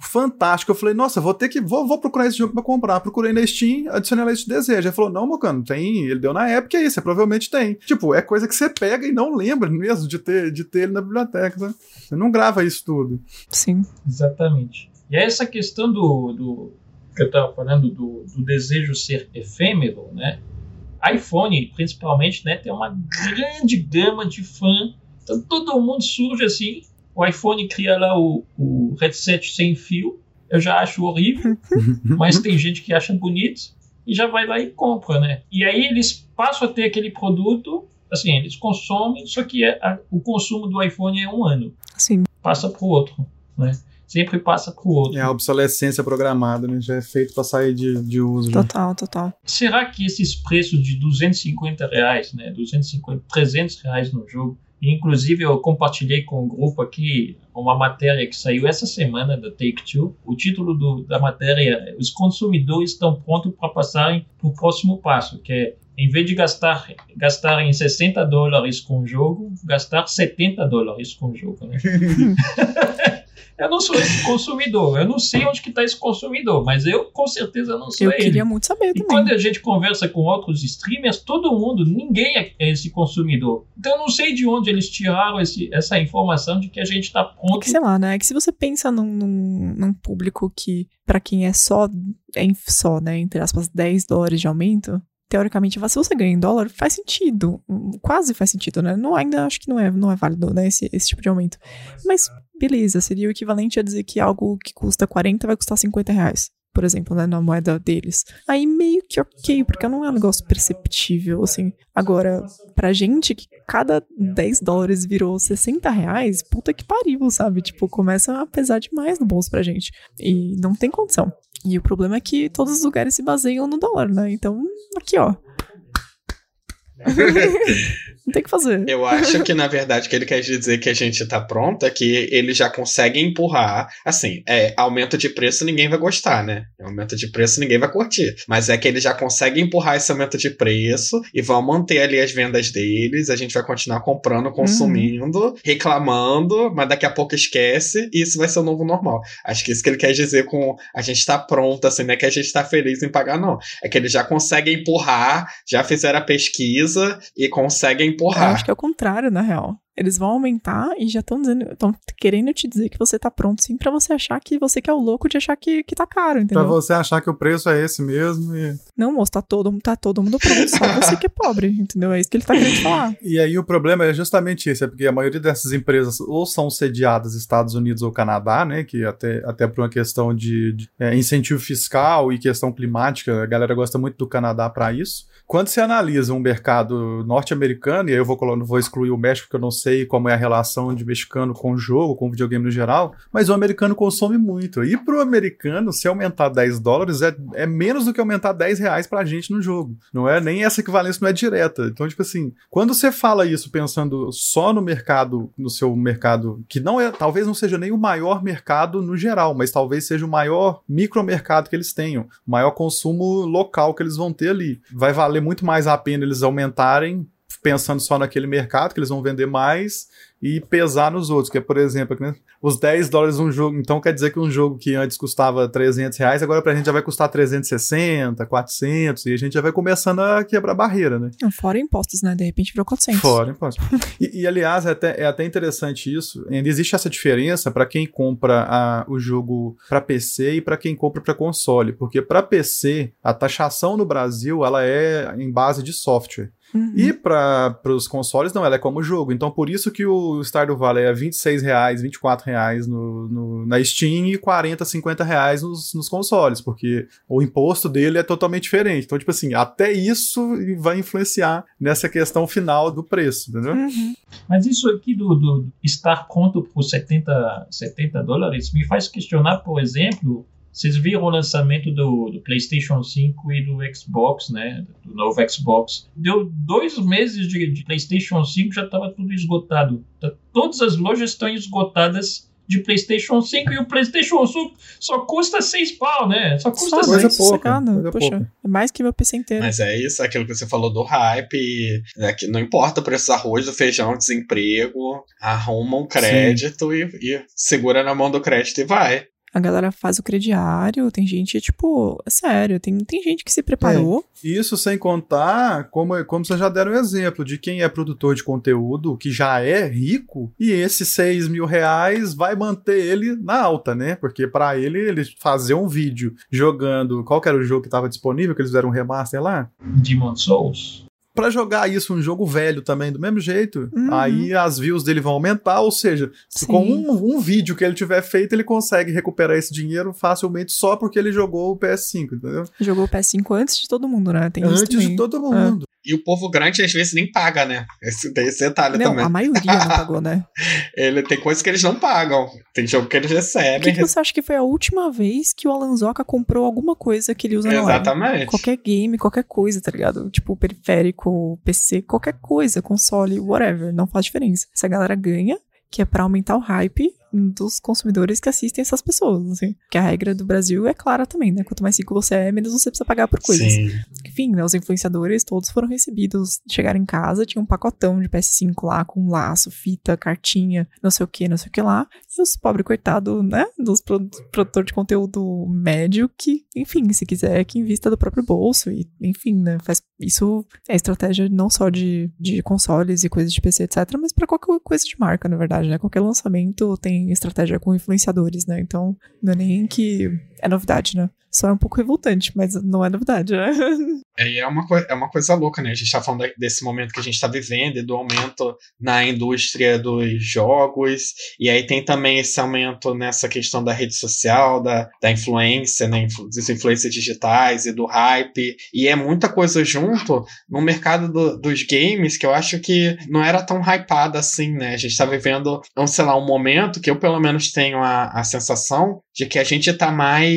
fantástico. Eu falei, nossa, vou ter que. Vou, vou procurar esse jogo pra comprar. Procurei na Steam, adicionei a lista de desejo. Ele falou, não, Mocano, tem. Ele deu na época aí, você provavelmente tem. Tipo, é coisa que você pega e não lembra mesmo de ter, de ter ele na biblioteca. Sabe? Você não grava isso tudo. Sim. Exatamente. E essa questão do, do que eu estava falando do, do desejo ser efêmero, né? iPhone, principalmente, né, tem uma grande gama de fã. Então todo mundo surge assim. O iPhone cria lá o, o headset sem fio. Eu já acho horrível, [laughs] mas tem gente que acha bonito e já vai lá e compra, né? E aí eles passam a ter aquele produto, assim, eles consomem, só que é a- o consumo do iPhone é um ano, Sim. passa para o outro, né? Sempre passa para o outro. É a obsolescência programada, né? Já é feito pra sair de, de uso. já. Total, total. Será que esses preços de 250 reais, né, 250, 300 reais no jogo, inclusive eu compartilhei com o grupo aqui uma matéria que saiu essa semana da Take-Two. O título do, da matéria é Os consumidores estão prontos para passarem para o próximo passo, que é em vez de gastar gastarem 60 dólares com o jogo, gastar 70 dólares com o jogo. Né? [laughs] eu não sou esse consumidor, eu não sei onde que está esse consumidor, mas eu com certeza não sou Eu ele. queria muito saber E também. quando a gente conversa com outros streamers, todo mundo, ninguém é é esse consumidor. Então eu não sei de onde eles tiraram esse- essa informação de que a gente está É pronto. que, sei lá, né? É que se você pensa num, num, num público que, pra quem é só, é só, né, entre aspas, 10 dólares de aumento, teoricamente, se você ganha em dólar, faz sentido. Quase faz sentido, né? Não, ainda acho que não é, não é válido, né, esse, esse tipo de aumento. Mas, beleza, seria o equivalente a dizer que algo que custa 40 vai custar 50 reais. Por exemplo, né, na moeda deles. Aí meio que ok, porque não é um negócio perceptível, assim. Agora, pra gente que cada 10 dólares virou 60 reais, puta que pariu, sabe? Tipo, começa a pesar demais no bolso pra gente. E não tem condição. E o problema é que todos os lugares se baseiam no dólar, né? Então, aqui, ó. [laughs] não tem o que fazer. Eu acho que, na verdade, o que ele quer dizer que a gente tá pronto é que ele já consegue empurrar. Assim, é, aumento de preço ninguém vai gostar, né? Aumento de preço ninguém vai curtir. Mas é que ele já consegue empurrar esse aumento de preço e vão manter ali as vendas deles. A gente vai continuar comprando, consumindo, reclamando, mas daqui a pouco esquece e isso vai ser o novo normal. Acho que isso que ele quer dizer com a gente tá pronto, assim, não é que a gente tá feliz em pagar, não. É que ele já consegue empurrar, já fizeram a pesquisa e consegue Eu empurrar. acho que é o contrário, na real. Eles vão aumentar e já estão dizendo, estão querendo te dizer que você tá pronto sim pra você achar que você que é o louco de achar que, que tá caro, Pra entendeu? você achar que o preço é esse mesmo. E, Não, moço, tá todo, tá todo mundo pronto, só [laughs] você que é pobre, entendeu? É isso que ele tá querendo falar. e aí o problema é justamente esse, é porque a maioria dessas empresas ou são sediadas Estados Unidos ou Canadá, né? Que até, até por uma questão de, de, é, incentivo fiscal e questão climática, a galera gosta muito do Canadá para isso. Quando você analisa um mercado norte-americano, e aí eu vou, vou excluir o México, porque eu não sei como é a relação de mexicano com o jogo, com o videogame no geral, mas o americano consome muito. E pro americano, se aumentar 10 dólares, é, é menos do que aumentar 10 reais pra gente no jogo. Não é nem essa equivalência não é direta. Então, tipo assim, quando você fala isso pensando só no mercado, no seu mercado, que não é, talvez não seja nem o maior mercado no geral, mas talvez seja o maior micromercado que eles tenham, o maior consumo local que eles vão ter ali. Vai valer muito mais a pena eles aumentarem pensando só naquele mercado, que eles vão vender mais, e pesar nos outros, que é, por exemplo, né, os 10 dólares um jogo, então quer dizer que um jogo que antes custava 300 reais, agora pra gente já vai custar 360, 400, e a gente já vai começando a quebrar barreira, né? Fora impostos, né? De repente virou 400. Fora imposto. [laughs] e, e, aliás, é até, é até interessante isso. Ainda existe essa diferença para quem compra a, o jogo para PC e para quem compra para console, porque para PC a taxação no Brasil ela é em base de software. Uhum. E para os consoles, não, ela é como jogo. Então, por isso que o Stardew Valley é 26 reais, 24 reais no, no, na Steam e 40, 50 reais nos, nos consoles, porque o imposto dele é totalmente diferente. Então, tipo assim, até isso vai influenciar nessa questão final do preço, entendeu? Uhum. Mas isso aqui do, do estar conto por 70, 70 dólares me faz questionar, por exemplo, vocês viram o lançamento do, do, PlayStation 5 e do Xbox, né? Do novo Xbox. Deu dois meses de, de PlayStation 5 já estava tudo esgotado. Tá, todas as lojas estão esgotadas de PlayStation 5 e o PlayStation 5 só custa 6 pau, né? Só custa pouca, coisa Poxa, pouca. é mais que meu PC inteiro. Mas é isso, aquilo que você falou do hype, né, que não importa o preço do arroz, do feijão, desemprego, arruma um crédito e, e, segura na mão do crédito e vai. A galera faz o crediário, tem gente, tipo, é sério, tem, tem gente que se preparou. É, isso sem contar, como, como vocês já deram um exemplo, de quem é produtor de conteúdo, que já é rico, e esses 6 mil reais vai manter ele na alta, né? Porque para ele, ele fazer um vídeo jogando. Qual que era o jogo que estava disponível, que eles fizeram um remaster lá? Demon Souls para jogar isso um jogo velho também do mesmo jeito, uhum. aí as views dele vão aumentar, ou seja, Sim. com um, um, vídeo que ele tiver feito, ele consegue recuperar esse dinheiro facilmente só porque ele jogou o PS5, entendeu? Jogou o PS5 antes de todo mundo, né? Tem antes de todo mundo. E o povo grande às vezes nem paga, né? Esse, tem esse detalhe não, também. A maioria não pagou, né? [laughs] Ele tem coisas que eles não pagam. Tem jogo que eles recebem. O que, que, você acha que foi a última vez que o Alanzoca comprou alguma coisa que ele usa Exatamente. na Exatamente. Qualquer game, qualquer coisa, tá ligado? Tipo, periférico, PC, qualquer coisa, console, whatever. Não faz diferença. Essa galera ganha, que é para aumentar o hype dos consumidores que assistem essas pessoas, assim. Que a regra do Brasil é clara também, né? Quanto mais rico você é, menos você precisa pagar por coisas. Sim. Enfim, né? Os influenciadores todos foram recebidos, chegaram em casa, tinha um pacotão de PS5 lá, com laço, fita, cartinha, não sei o que, não sei o que lá. E os pobres coitados, né? Dos produtores de conteúdo médio que, enfim, se quiser, que invista do próprio bolso. E, enfim, né? Faz, isso é estratégia não só de, de consoles e coisas de PC, etc., mas para qualquer coisa de marca, na verdade, né? Qualquer lançamento tem estratégia com influenciadores, né? Então, não é nem que é novidade, né? Só é um pouco revoltante, mas não é novidade, né? [laughs] É, é, uma, é uma coisa louca, né? A gente tá falando desse momento que a gente tá vivendo e do aumento na indústria dos jogos. E aí tem também esse aumento nessa questão da rede social, da, da influência, né? Das influências digitais e do hype. E é muita coisa junto no mercado do, dos games que eu acho que não era tão hypado assim, né? A gente tá vivendo, um, sei lá, um momento que eu pelo menos tenho a, a sensação de que a gente tá mais,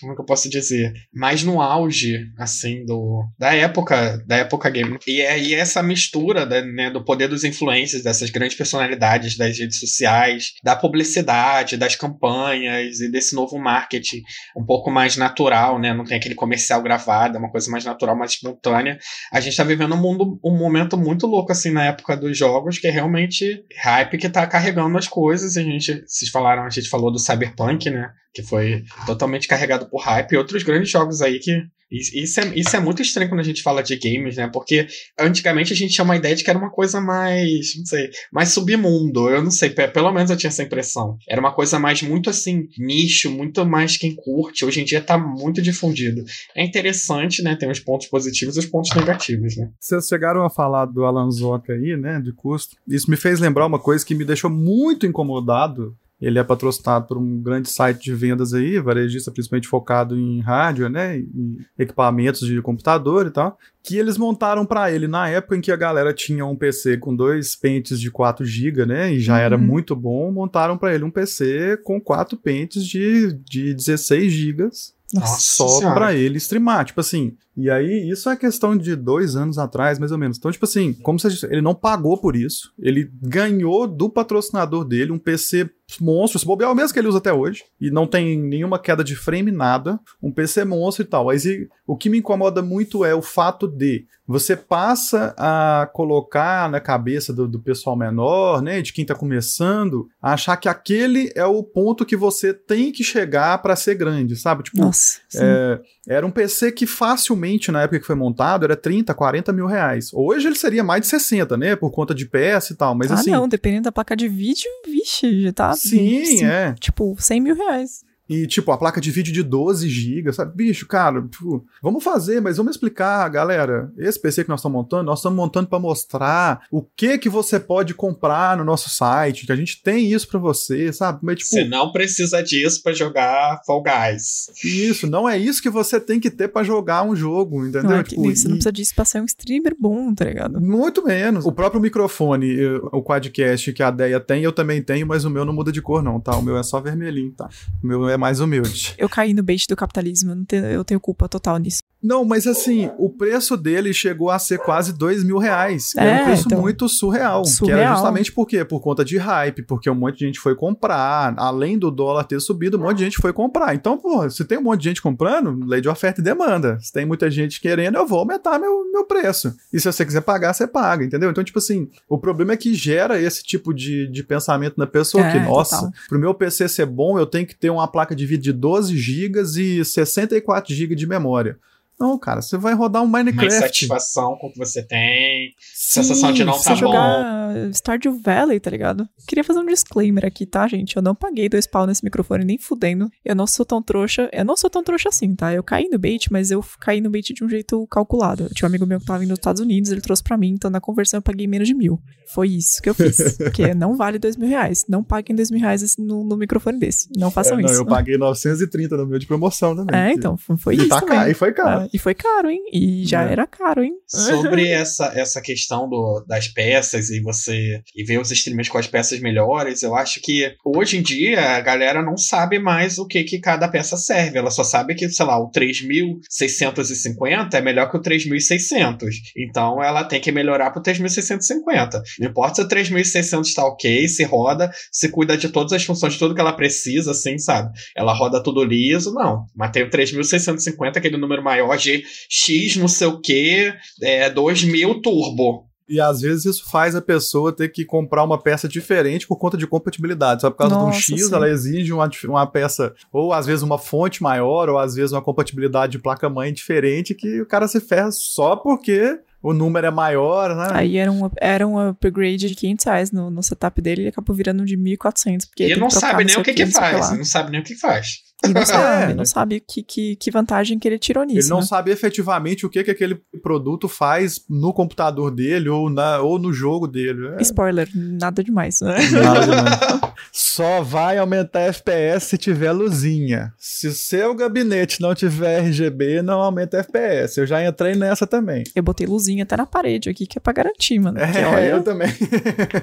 como é que eu posso dizer, mais no auge, assim, do da época, da época game. E é e essa mistura da, né, do poder dos influencers, dessas grandes personalidades das redes sociais, da publicidade, das campanhas e desse novo marketing um pouco mais natural, né? Não tem aquele comercial gravado, é uma coisa mais natural, mais espontânea. A gente tá vivendo um mundo, um momento muito louco, assim, na época dos jogos, que é realmente hype que tá carregando as coisas. A gente, vocês falaram, a gente falou do Cyberpunk, né? Que foi totalmente carregado por hype. E outros grandes jogos aí que. Isso é, isso é muito estranho quando a gente fala de games, né? Porque antigamente a gente tinha uma ideia de que era uma coisa mais, não sei, mais submundo. Eu não sei, pelo menos eu tinha essa impressão. Era uma coisa mais muito assim, nicho, muito mais quem curte. Hoje em dia tá muito difundido. É interessante, né? Tem os pontos positivos e os pontos negativos, né? Vocês chegaram a falar do Alan Zoka aí, né? De custo. Isso me fez lembrar uma coisa que me deixou muito incomodado ele é patrocinado por um grande site de vendas aí, varejista principalmente focado em rádio, né, em equipamentos de computador e tal, que eles montaram para ele na época em que a galera tinha um PC com dois pentes de 4 GB, né, e já uhum. era muito bom, montaram para ele um PC com quatro pentes de, de 16 GB nossa só para ele streamar. Tipo assim, e aí isso é questão de dois anos atrás, mais ou menos. Então, tipo assim, como se ele não pagou por isso, ele ganhou do patrocinador dele um PC monstro, esse bobear é o mesmo que ele usa até hoje, e não tem nenhuma queda de frame, nada, um PC monstro e tal. Mas e, o que me incomoda muito é o fato de você passa a colocar na cabeça do, do pessoal menor, né, de quem tá começando, a achar que aquele é o ponto que você tem que chegar para ser grande, sabe? Tipo, Nossa, é, era um PC que facilmente, na época que foi montado, era 30, 40 mil reais. Hoje ele seria mais de 60, né, por conta de peça e tal, mas ah, assim... não, dependendo da placa de vídeo, vixe, já tá... Sim, sim, é. Tipo, 100 mil reais. E, tipo, a placa de vídeo de 12 GB, sabe? Bicho, cara, tipo, vamos fazer, mas vamos explicar, galera. Esse PC que nós estamos montando, nós estamos montando para mostrar o que que você pode comprar no nosso site, que a gente tem isso para você, sabe? Mas, tipo, você não precisa disso para jogar Fall Guys. Isso, não é isso que você tem que ter para jogar um jogo, entendeu? Não, é tipo, isso, e... não precisa disso pra ser um streamer bom, tá ligado? Muito menos. O próprio microfone, o quadcast que a Deia tem, eu também tenho, mas o meu não muda de cor, não, tá? O meu é só vermelhinho, tá? O meu é mais humilde. Eu caí no bait do capitalismo, eu tenho culpa total nisso. Não, mas assim, o preço dele chegou a ser quase dois mil reais. É, era um preço então, muito surreal, surreal. Que era justamente por quê? Por conta de hype, porque um monte de gente foi comprar. Além do dólar ter subido, um monte de gente foi comprar. Então, pô, se tem um monte de gente comprando, lei de oferta e demanda. Se tem muita gente querendo, eu vou aumentar meu, meu preço. E se você quiser pagar, você paga, entendeu? Então, tipo assim, o problema é que gera esse tipo de, de pensamento na pessoa é, que, nossa, total. pro meu PC ser bom, eu tenho que ter uma placa de vídeo de 12 GB e 64 GB de memória. Não, cara, você vai rodar um Minecraft. Mais satisfação com o que você tem. Sim, sensação de não tá jogar bom. Stardew Valley, tá ligado? Queria fazer um disclaimer aqui, tá, gente? Eu não paguei dois pau nesse microfone nem fudendo. Eu não sou tão trouxa. Eu não sou tão trouxa assim, tá? Eu caí no bait, mas eu caí no bait de um jeito calculado. Eu tinha um amigo meu que tava vindo dos Estados Unidos, ele trouxe pra mim, então na conversão eu paguei menos de mil. Foi isso que eu fiz. [laughs] porque não vale dois mil reais. Não paguem dois mil reais no, no microfone desse. Não façam é, não, isso. Eu paguei 930 no meu de promoção também. É, então, foi e isso. Tá caro, e foi caro. É, e foi caro, hein? E já é. era caro, hein? Sobre [laughs] essa, essa questão do, das peças e você e ver os streamers com as peças melhores, eu acho que hoje em dia a galera não sabe mais o que, que cada peça serve. Ela só sabe que, sei lá, o 3650 é melhor que o 3600. Então ela tem que melhorar pro 3650. Não importa se o 3600 está ok, se roda, se cuida de todas as funções, de tudo que ela precisa, assim, sabe? Ela roda tudo liso, não. Mas tem o 3650, aquele número maior de X não sei o que, é 2000 turbo. E às vezes isso faz a pessoa ter que comprar uma peça diferente por conta de compatibilidade. Só por causa Nossa, de um X, sim. ela exige uma, uma peça, ou às vezes uma fonte maior, ou às vezes uma compatibilidade de placa-mãe diferente, que o cara se ferra só porque o número é maior, né? Aí era um, era um upgrade de 500 reais no, no setup dele e acabou virando de 1.400. Porque e ele não sabe nem o que, que faz. Ele não sabe nem o que faz. E não [laughs] sabe, é. não sabe que, que, que, vantagem que ele tirou nisso. Ele não né? sabe efetivamente o que, que aquele produto faz no computador dele ou, na, ou no jogo dele. É. Spoiler, nada demais. Né? Nada demais. [laughs] Só vai aumentar FPS se tiver luzinha. Se seu gabinete não tiver RGB, não aumenta FPS. Eu já entrei nessa também. Eu botei luzinha até na parede aqui, que é pra garantir, mano. É, olha, eu também.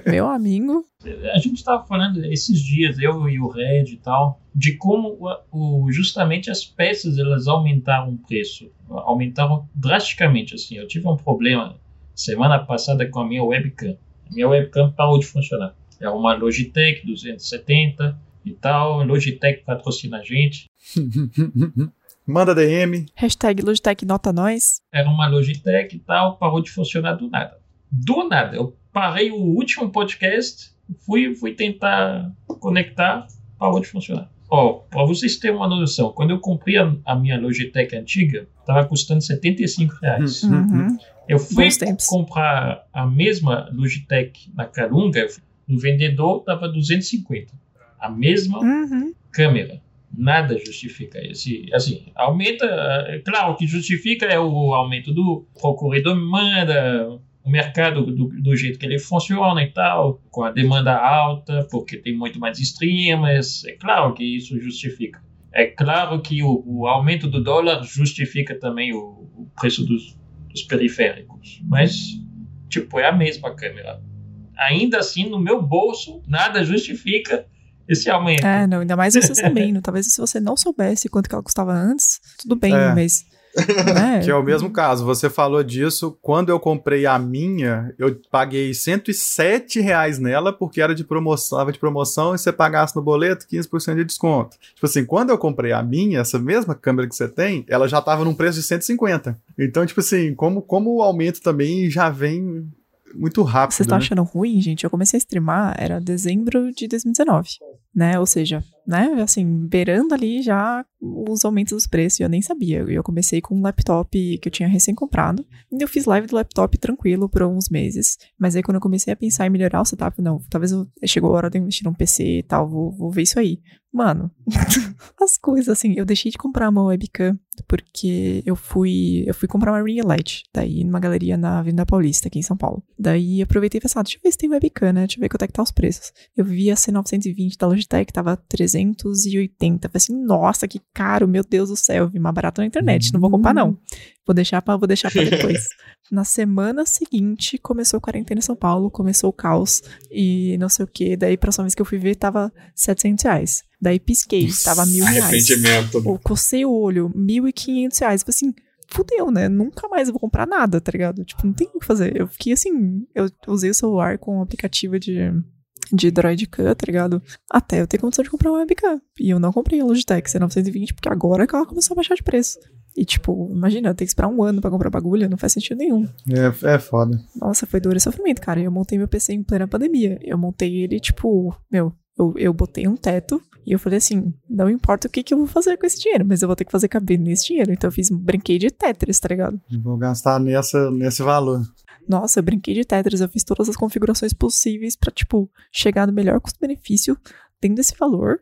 Meu amigo. A gente tava falando esses dias, eu e o Red e tal de como o, justamente as peças elas aumentaram o preço, aumentaram drasticamente. Assim, eu tive um problema semana passada com a minha webcam. A minha webcam parou de funcionar. É uma Logitech 270 e tal. Logitech patrocina a gente. [laughs] Manda DM. Hashtag Logitech nota nós. Era uma Logitech e tal, parou de funcionar do nada. Do nada. Eu parei o último podcast, fui, fui tentar conectar, parou de funcionar. Ó, para vocês terem uma noção, quando eu comprei a, a minha Logitech antiga, estava custando 75 reais. Uhum. uhum. Eu fui comprar a mesma Logitech na Calunga, no vendedor estava 250. A mesma uhum. câmera. Nada justifica esse. Assim, aumenta. É claro, o que justifica é o aumento do procura e demanda, o mercado do, do, jeito que ele funciona e tal, com a demanda alta, porque tem muito mais streamers, é claro que isso justifica. É claro que o, o aumento do dólar justifica também o, o preço dos, dos, periféricos, mas, tipo, é a mesma câmera. Ainda assim, no meu bolso, nada justifica esse aumento. É, não, ainda mais você sabendo. Talvez se você não soubesse quanto que ela custava antes, tudo bem, é. mas é. [laughs] que é o mesmo caso. Você falou disso. Quando eu comprei a minha, eu paguei 107 reais nela, porque era de promoção, estava de promoção, e você pagasse no boleto 15% de desconto. Tipo assim, quando eu comprei a minha, essa mesma câmera que você tem, ela já estava num preço de 150. Então, tipo assim, como, como o aumento também já vem muito rápido. Vocês estão né? achando ruim, gente? Eu comecei a streamar, era dezembro de 2019, né? Ou seja, né? Assim, beirando ali já os aumentos dos preços, eu nem sabia. Eu comecei com um laptop que eu tinha recém comprado, e eu fiz live do laptop tranquilo por uns meses. Mas aí quando eu comecei a pensar em melhorar o setup, não, talvez eu, chegou a hora de eu investir num PC e tal, vou, vou ver isso aí. Mano, [laughs] as coisas, assim, eu deixei de comprar uma webcam porque eu fui eu fui comprar uma ring light, daí numa galeria na Avenida Paulista, aqui em São Paulo. Daí aproveitei e pensei, ah, deixa eu ver se tem webcam, né? Deixa eu ver quanto é que tá os preços. Eu vi a C920 da Logitech, tava 380. Falei assim, nossa, que caro, meu Deus do céu. Vi mais barato na internet, não vou comprar não. Vou deixar pra, vou deixar pra depois. [laughs] Na semana seguinte, começou a quarentena em São Paulo, começou o caos e não sei o que. Daí, próxima vez que eu fui ver, tava 700 reais. Daí pisquei, tava mil reais. Eu cocei o olho, 1.500 reais. Falei assim, fudeu, né? Nunca mais vou comprar nada, tá ligado? Tipo, não tem o que fazer. Eu fiquei assim, eu usei o celular com o aplicativo de, de Droid Cut, tá ligado? Até eu ter condição de comprar uma webcam. E eu não comprei a Logitech C920, porque agora que ela começou a baixar de preço. E, tipo, imagina, eu tenho que esperar um ano pra comprar bagulho, não faz sentido nenhum. É, é foda. Nossa, foi dor e sofrimento, cara. Eu montei meu PC em plena pandemia. Eu montei ele, tipo, meu, eu, eu botei um teto e eu falei assim: não importa o que, que eu vou fazer com esse dinheiro, mas eu vou ter que fazer caber nesse dinheiro. Então eu fiz um brinquedo de Tetris, tá ligado? Vou gastar nessa, nesse valor. Nossa, eu brinquei de Tetris, eu fiz todas as configurações possíveis pra, tipo, chegar no melhor custo-benefício, tendo esse valor.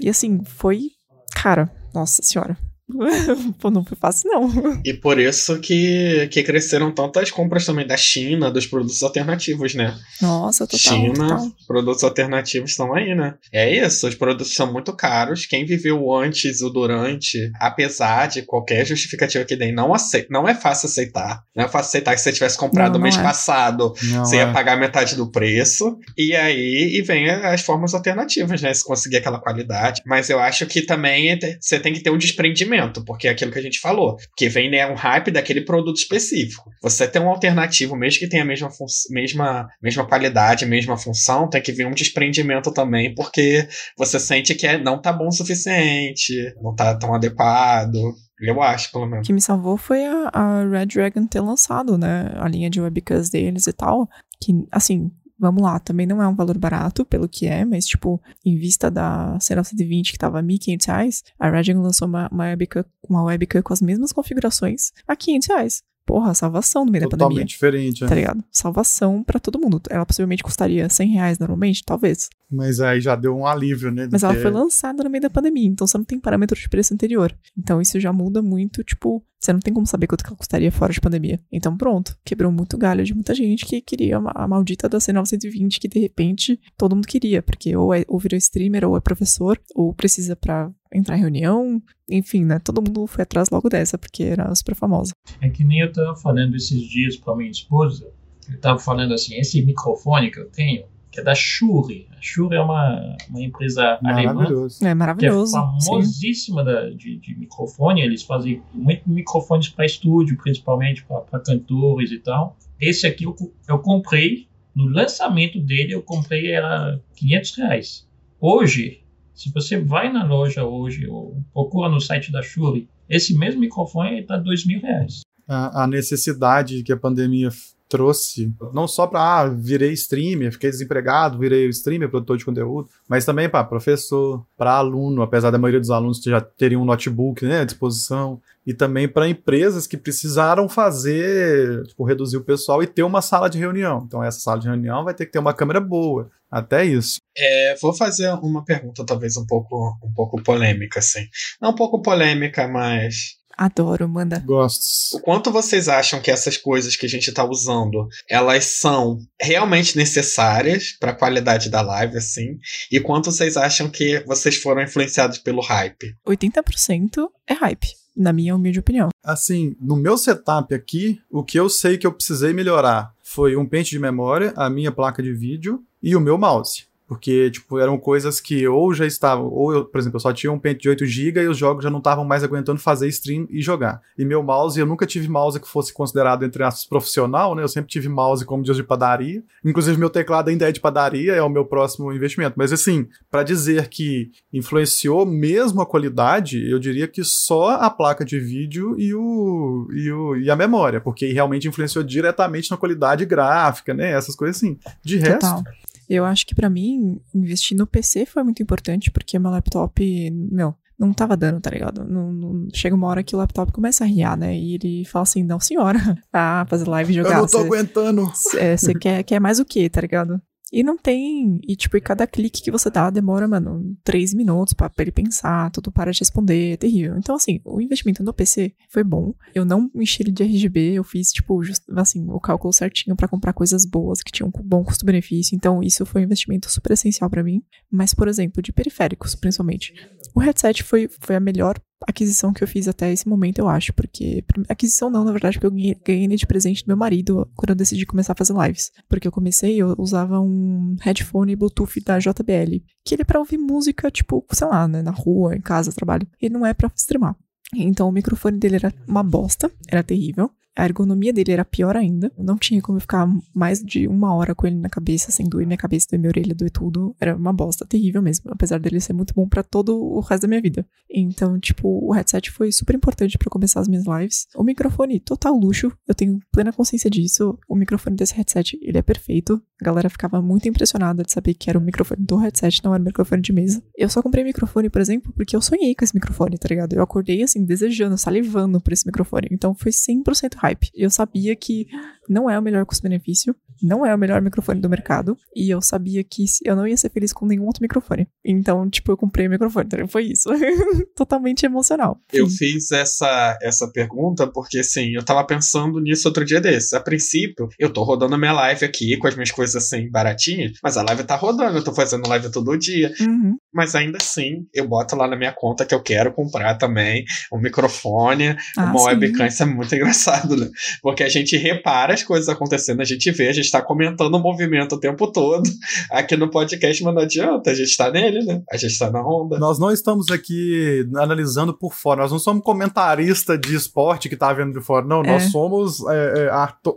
E assim, foi. Cara, nossa senhora. [laughs] Pô, não foi fácil, não. E por isso que, que cresceram tantas compras também da China, dos produtos alternativos, né? Nossa, total. China, total. produtos alternativos estão aí, né? É isso, os produtos são muito caros. Quem viveu o antes e o durante, apesar de qualquer justificativa que deem, não, aceita, não é fácil aceitar. Não é fácil aceitar que se você tivesse comprado Não, no não mês é. passado, Não, você é. ia pagar metade do preço. E aí e vem as formas alternativas, né? Se conseguir aquela qualidade. Mas eu acho que também é você tem que ter um desprendimento, porque é aquilo que a gente falou. Porque vem né, um hype daquele produto específico. Você tem um alternativo, mesmo que tenha a mesma, mesma, mesma qualidade, mesma função, tem que vir um desprendimento também, porque você sente que é, não tá bom o suficiente, não tá tão adequado. Eu acho, pelo O menos. que me salvou foi a, a Red Dragon ter lançado, né? A linha de webcams deles e tal. Que, assim, vamos lá, também não é um valor barato pelo que é, mas, tipo, em vista da C920 que tava 1.500 reais, a Dragon lançou uma, uma, webcam, uma webcam com as mesmas configurações a 500 reais. Porra, salvação no meio da pandemia. Totalmente diferente. é. Tá ligado? Salvação pra todo mundo. Ela possivelmente custaria 100 reais normalmente, talvez. Mas aí já deu um alívio, né? Mas ela porque- foi lançada no meio da pandemia, então você não tem parâmetro de preço anterior. Então isso já muda muito, tipo, você não tem como saber quanto que ela custaria fora de pandemia. Então pronto, quebrou muito galho de muita gente que queria a ma- a maldita da C920 que de repente todo mundo queria, porque ou, é, ou virou streamer, ou é professor, ou precisa pra entrar em reunião, enfim, né? Todo mundo foi atrás logo dessa, porque era super famosa. É que nem eu tava falando esses dias pra minha esposa. Eu tava falando assim, esse microfone que eu tenho, que é da Shure. A Shure é uma, uma empresa alemã Maravilhoso. É que é maravilhoso. sim. famosíssima da- de, de microfone. Eles fazem muito microfones para estúdio, principalmente para cantores e tal. Esse aqui eu, eu comprei, no lançamento dele, eu comprei era 500 reais. Hoje, se você vai na loja hoje ou procura no site da Shure, esse mesmo microfone está dois mil reais. a, a necessidade que a pandemia trouxe, não só para ah, virei streamer, fiquei desempregado, virei streamer, produtor de conteúdo, mas também para professor, para aluno, apesar da maioria dos alunos já terem um notebook né, à disposição, e também para empresas que precisaram fazer, tipo, reduzir o pessoal e ter uma sala de reunião. Então essa sala de reunião vai ter que ter uma câmera boa, até isso. É, vou fazer uma pergunta talvez um pouco, um pouco polêmica, assim. Não um pouco polêmica, mas Adoro, manda. Gosto. o quanto vocês acham que essas coisas que a gente está usando, elas são realmente necessárias para a qualidade da live, assim? E quanto vocês acham que vocês foram influenciados pelo hype? 80% é hype, na minha humilde opinião. Assim, no meu setup aqui, o que eu sei que eu precisei melhorar foi um pente de memória, a minha placa de vídeo e o meu mouse. Porque, tipo, eram coisas que ou já estavam, ou eu, por exemplo, eu só tinha um pente de 8 GB e os jogos já não estavam mais aguentando fazer stream e jogar. E meu mouse, eu nunca tive mouse que fosse considerado, entre aspas, profissional, né? Eu sempre tive mouse como de padaria. Inclusive, meu teclado ainda é de padaria, é o meu próximo investimento. Mas, assim, para dizer que influenciou mesmo a qualidade, eu diria que só a placa de vídeo e, o, e, o, e a memória, porque realmente influenciou diretamente na qualidade gráfica, né? Essas coisas assim. De resto, Total. Eu acho que pra mim, investir no PC foi muito importante, porque meu laptop, meu, não tava dando, tá ligado? Não, não- chega uma hora que o laptop começa a riar, né? E ele fala assim, não senhora, [laughs] ah, fazer live e eu jogar. não tô Cê- aguentando. Você quer, quer mais o quê, tá ligado? E não tem. E, tipo, e cada clique que você dá demora, mano, três minutos pra, ele pensar, tudo para de responder, é terrível. Então, assim, o investimento no PC foi bom. Eu não enchi ele de RGB, eu fiz, tipo, just, assim, o cálculo certinho para comprar coisas boas que tinham bom custo-benefício. Então, isso foi um investimento super essencial para mim. Mas, por exemplo, de periféricos, principalmente. O headset foi, foi a melhor aquisição que eu fiz até esse momento, eu acho. Porque. Aquisição não, na verdade, porque eu ganhei de presente do meu marido quando eu decidi começar a fazer lives. Porque eu comecei, eu usava um headphone Bluetooth da JBL. Que ele é pra ouvir música, tipo, sei lá, né, na rua, em casa, trabalho. Ele não é pra streamar. Então o microfone dele era uma bosta, era terrível. A ergonomia dele era pior ainda. Não tinha como ficar mais de uma hora com ele na cabeça, sem doer minha cabeça, doer minha orelha, doer tudo. Era uma bosta terrível mesmo. Apesar dele ser muito bom para todo o resto da minha vida. Então, tipo, o headset foi super importante para começar as minhas lives. O microfone, total luxo. Eu tenho plena consciência disso. O microfone desse headset, ele é perfeito. A galera ficava muito impressionada de saber que era o microfone do headset, não era o microfone de mesa. Eu só comprei microfone, por exemplo, porque eu sonhei com esse microfone, tá ligado? Eu acordei assim, desejando, salivando por esse microfone. Então foi 100% hype hype. Eu sabia que não é o melhor custo-benefício, não é o melhor microfone do mercado, e eu sabia que eu não ia ser feliz com nenhum outro microfone. Então, tipo, eu comprei o microfone, então foi isso. [laughs] Totalmente emocional. Eu fiz essa, essa pergunta porque, assim, eu tava pensando nisso outro dia desses. A princípio, eu tô rodando a minha live aqui com as minhas coisas assim, baratinhas, mas a live tá rodando, eu tô fazendo live todo dia. Uhum. Mas ainda assim, eu boto lá na minha conta que eu quero comprar também um microfone, ah, uma sim. webcam. Isso é muito [laughs] engraçado, né? Porque a gente repara as coisas acontecendo, a gente vê, a gente tá comentando o movimento o tempo todo aqui no podcast, mas não adianta, a gente tá nele, né? A gente tá na onda. Nós não estamos aqui analisando por fora, nós não somos comentarista de esporte que tá vendo de fora, não, é. nós somos é, é,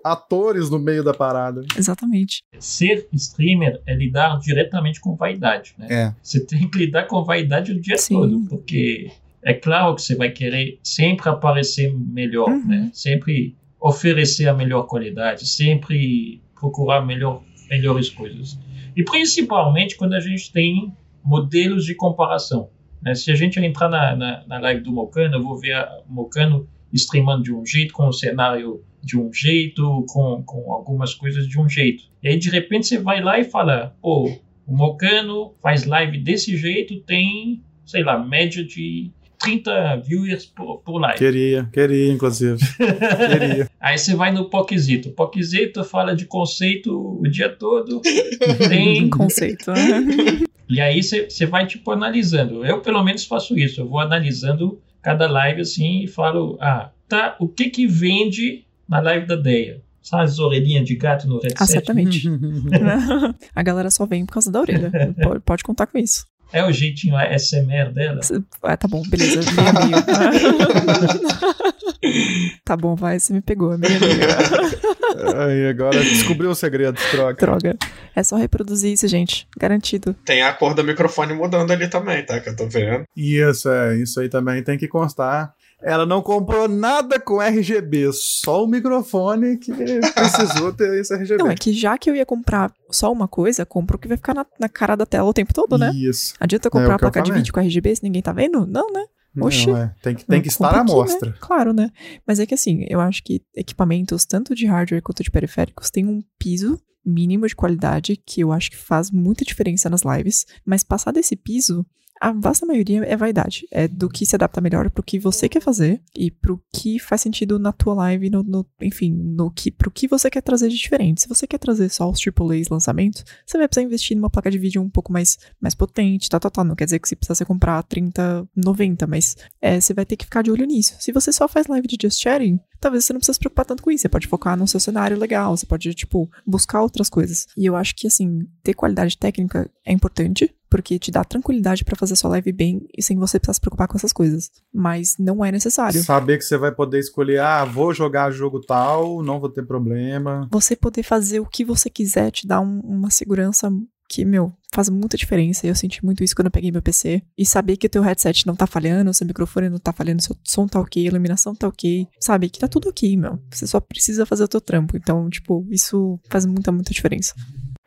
atores no meio da parada. Exatamente. Ser streamer é lidar diretamente com vaidade, né? É. Você tem que lidar com vaidade o dia Sim. todo, porque é claro que você vai querer sempre aparecer melhor, uhum. né? Sempre oferecer a melhor qualidade, sempre procurar melhor, melhores coisas. E principalmente quando a gente tem modelos de comparação. Né? Se a gente entrar na, na, na live do Mocano, eu vou ver o Mocano streamando de um jeito, com o cenário de um jeito, com, com algumas coisas de um jeito. E aí, de repente, você vai lá e fala: pô, o Mocano faz live desse jeito, tem, sei lá, média de 30 viewers por, por live. Queria, queria, inclusive. queria. [laughs] Aí você vai no Poquizito. O Poquizito fala de conceito o dia todo. Tem. [laughs] conceito. e aí você vai, tipo, analisando. Eu, pelo menos, faço isso. Eu vou analisando cada live assim e falo: ah, tá, o que que vende na live da Deia? Sabe as orelhinhas de gato no headset? Ah, certamente. [laughs] a galera só vem por causa da orelha. Pode, pode contar com isso. É o jeitinho SMR dela? Ah, tá bom, beleza. Meio, meio. tá [laughs] bom, vai, você me pegou, meio, meio. [laughs] Aí, agora descobriu o segredo, droga. Droga. É só reproduzir isso, gente. Garantido. Tem a cor do microfone mudando ali também, tá? Que eu tô vendo. Isso, é. Isso aí também tem que constar. Ela não comprou nada com RGB, só o microfone que [laughs] precisou ter esse RGB. Não, é que já que eu ia comprar só uma coisa, compro o que vai ficar na, na, cara da tela o tempo todo, né? Isso. Adianta comprar é a placa de vídeo com RGB se ninguém tá vendo? Não, né? Oxi. Não, é. Tem que, tem que estar à mostra. Né? Claro, né? Mas é que assim, eu acho que equipamentos, tanto de hardware quanto de periféricos, têm um piso mínimo de qualidade que eu acho que faz muita diferença nas lives. Mas passar desse piso, a vasta maioria é vaidade. É do que se adapta melhor pro que você quer fazer e pro que faz sentido na tua live, no, no, enfim, no que, pro que você quer trazer de diferente. Se você quer trazer só os AAAs lançamentos, você vai precisar investir numa placa de vídeo um pouco mais, mais potente, tá, tá, tá. Não quer dizer que você precisa comprar 30, 90, mas é, você vai ter que ficar de olho nisso. Se você só faz live de just chatting, talvez você não precise se preocupar tanto com isso. Você pode focar no seu cenário legal, você pode, tipo, buscar outras coisas. E eu acho que, assim, ter qualidade técnica é importante, porque te dá tranquilidade para fazer sua live bem e sem você precisar se preocupar com essas coisas. Mas não é necessário. Saber que você vai poder escolher, ah, vou jogar jogo tal, não vou ter problema. Você poder fazer o que você quiser te dá um, uma segurança que, meu, faz muita diferença. Eu senti muito isso quando eu peguei meu PC. E saber que o teu headset não tá falhando, seu microfone não tá falhando, seu som tá ok, a iluminação tá ok. Sabe, que tá tudo ok, meu. Você só precisa fazer o teu trampo. Então, tipo, isso faz muita, muita diferença.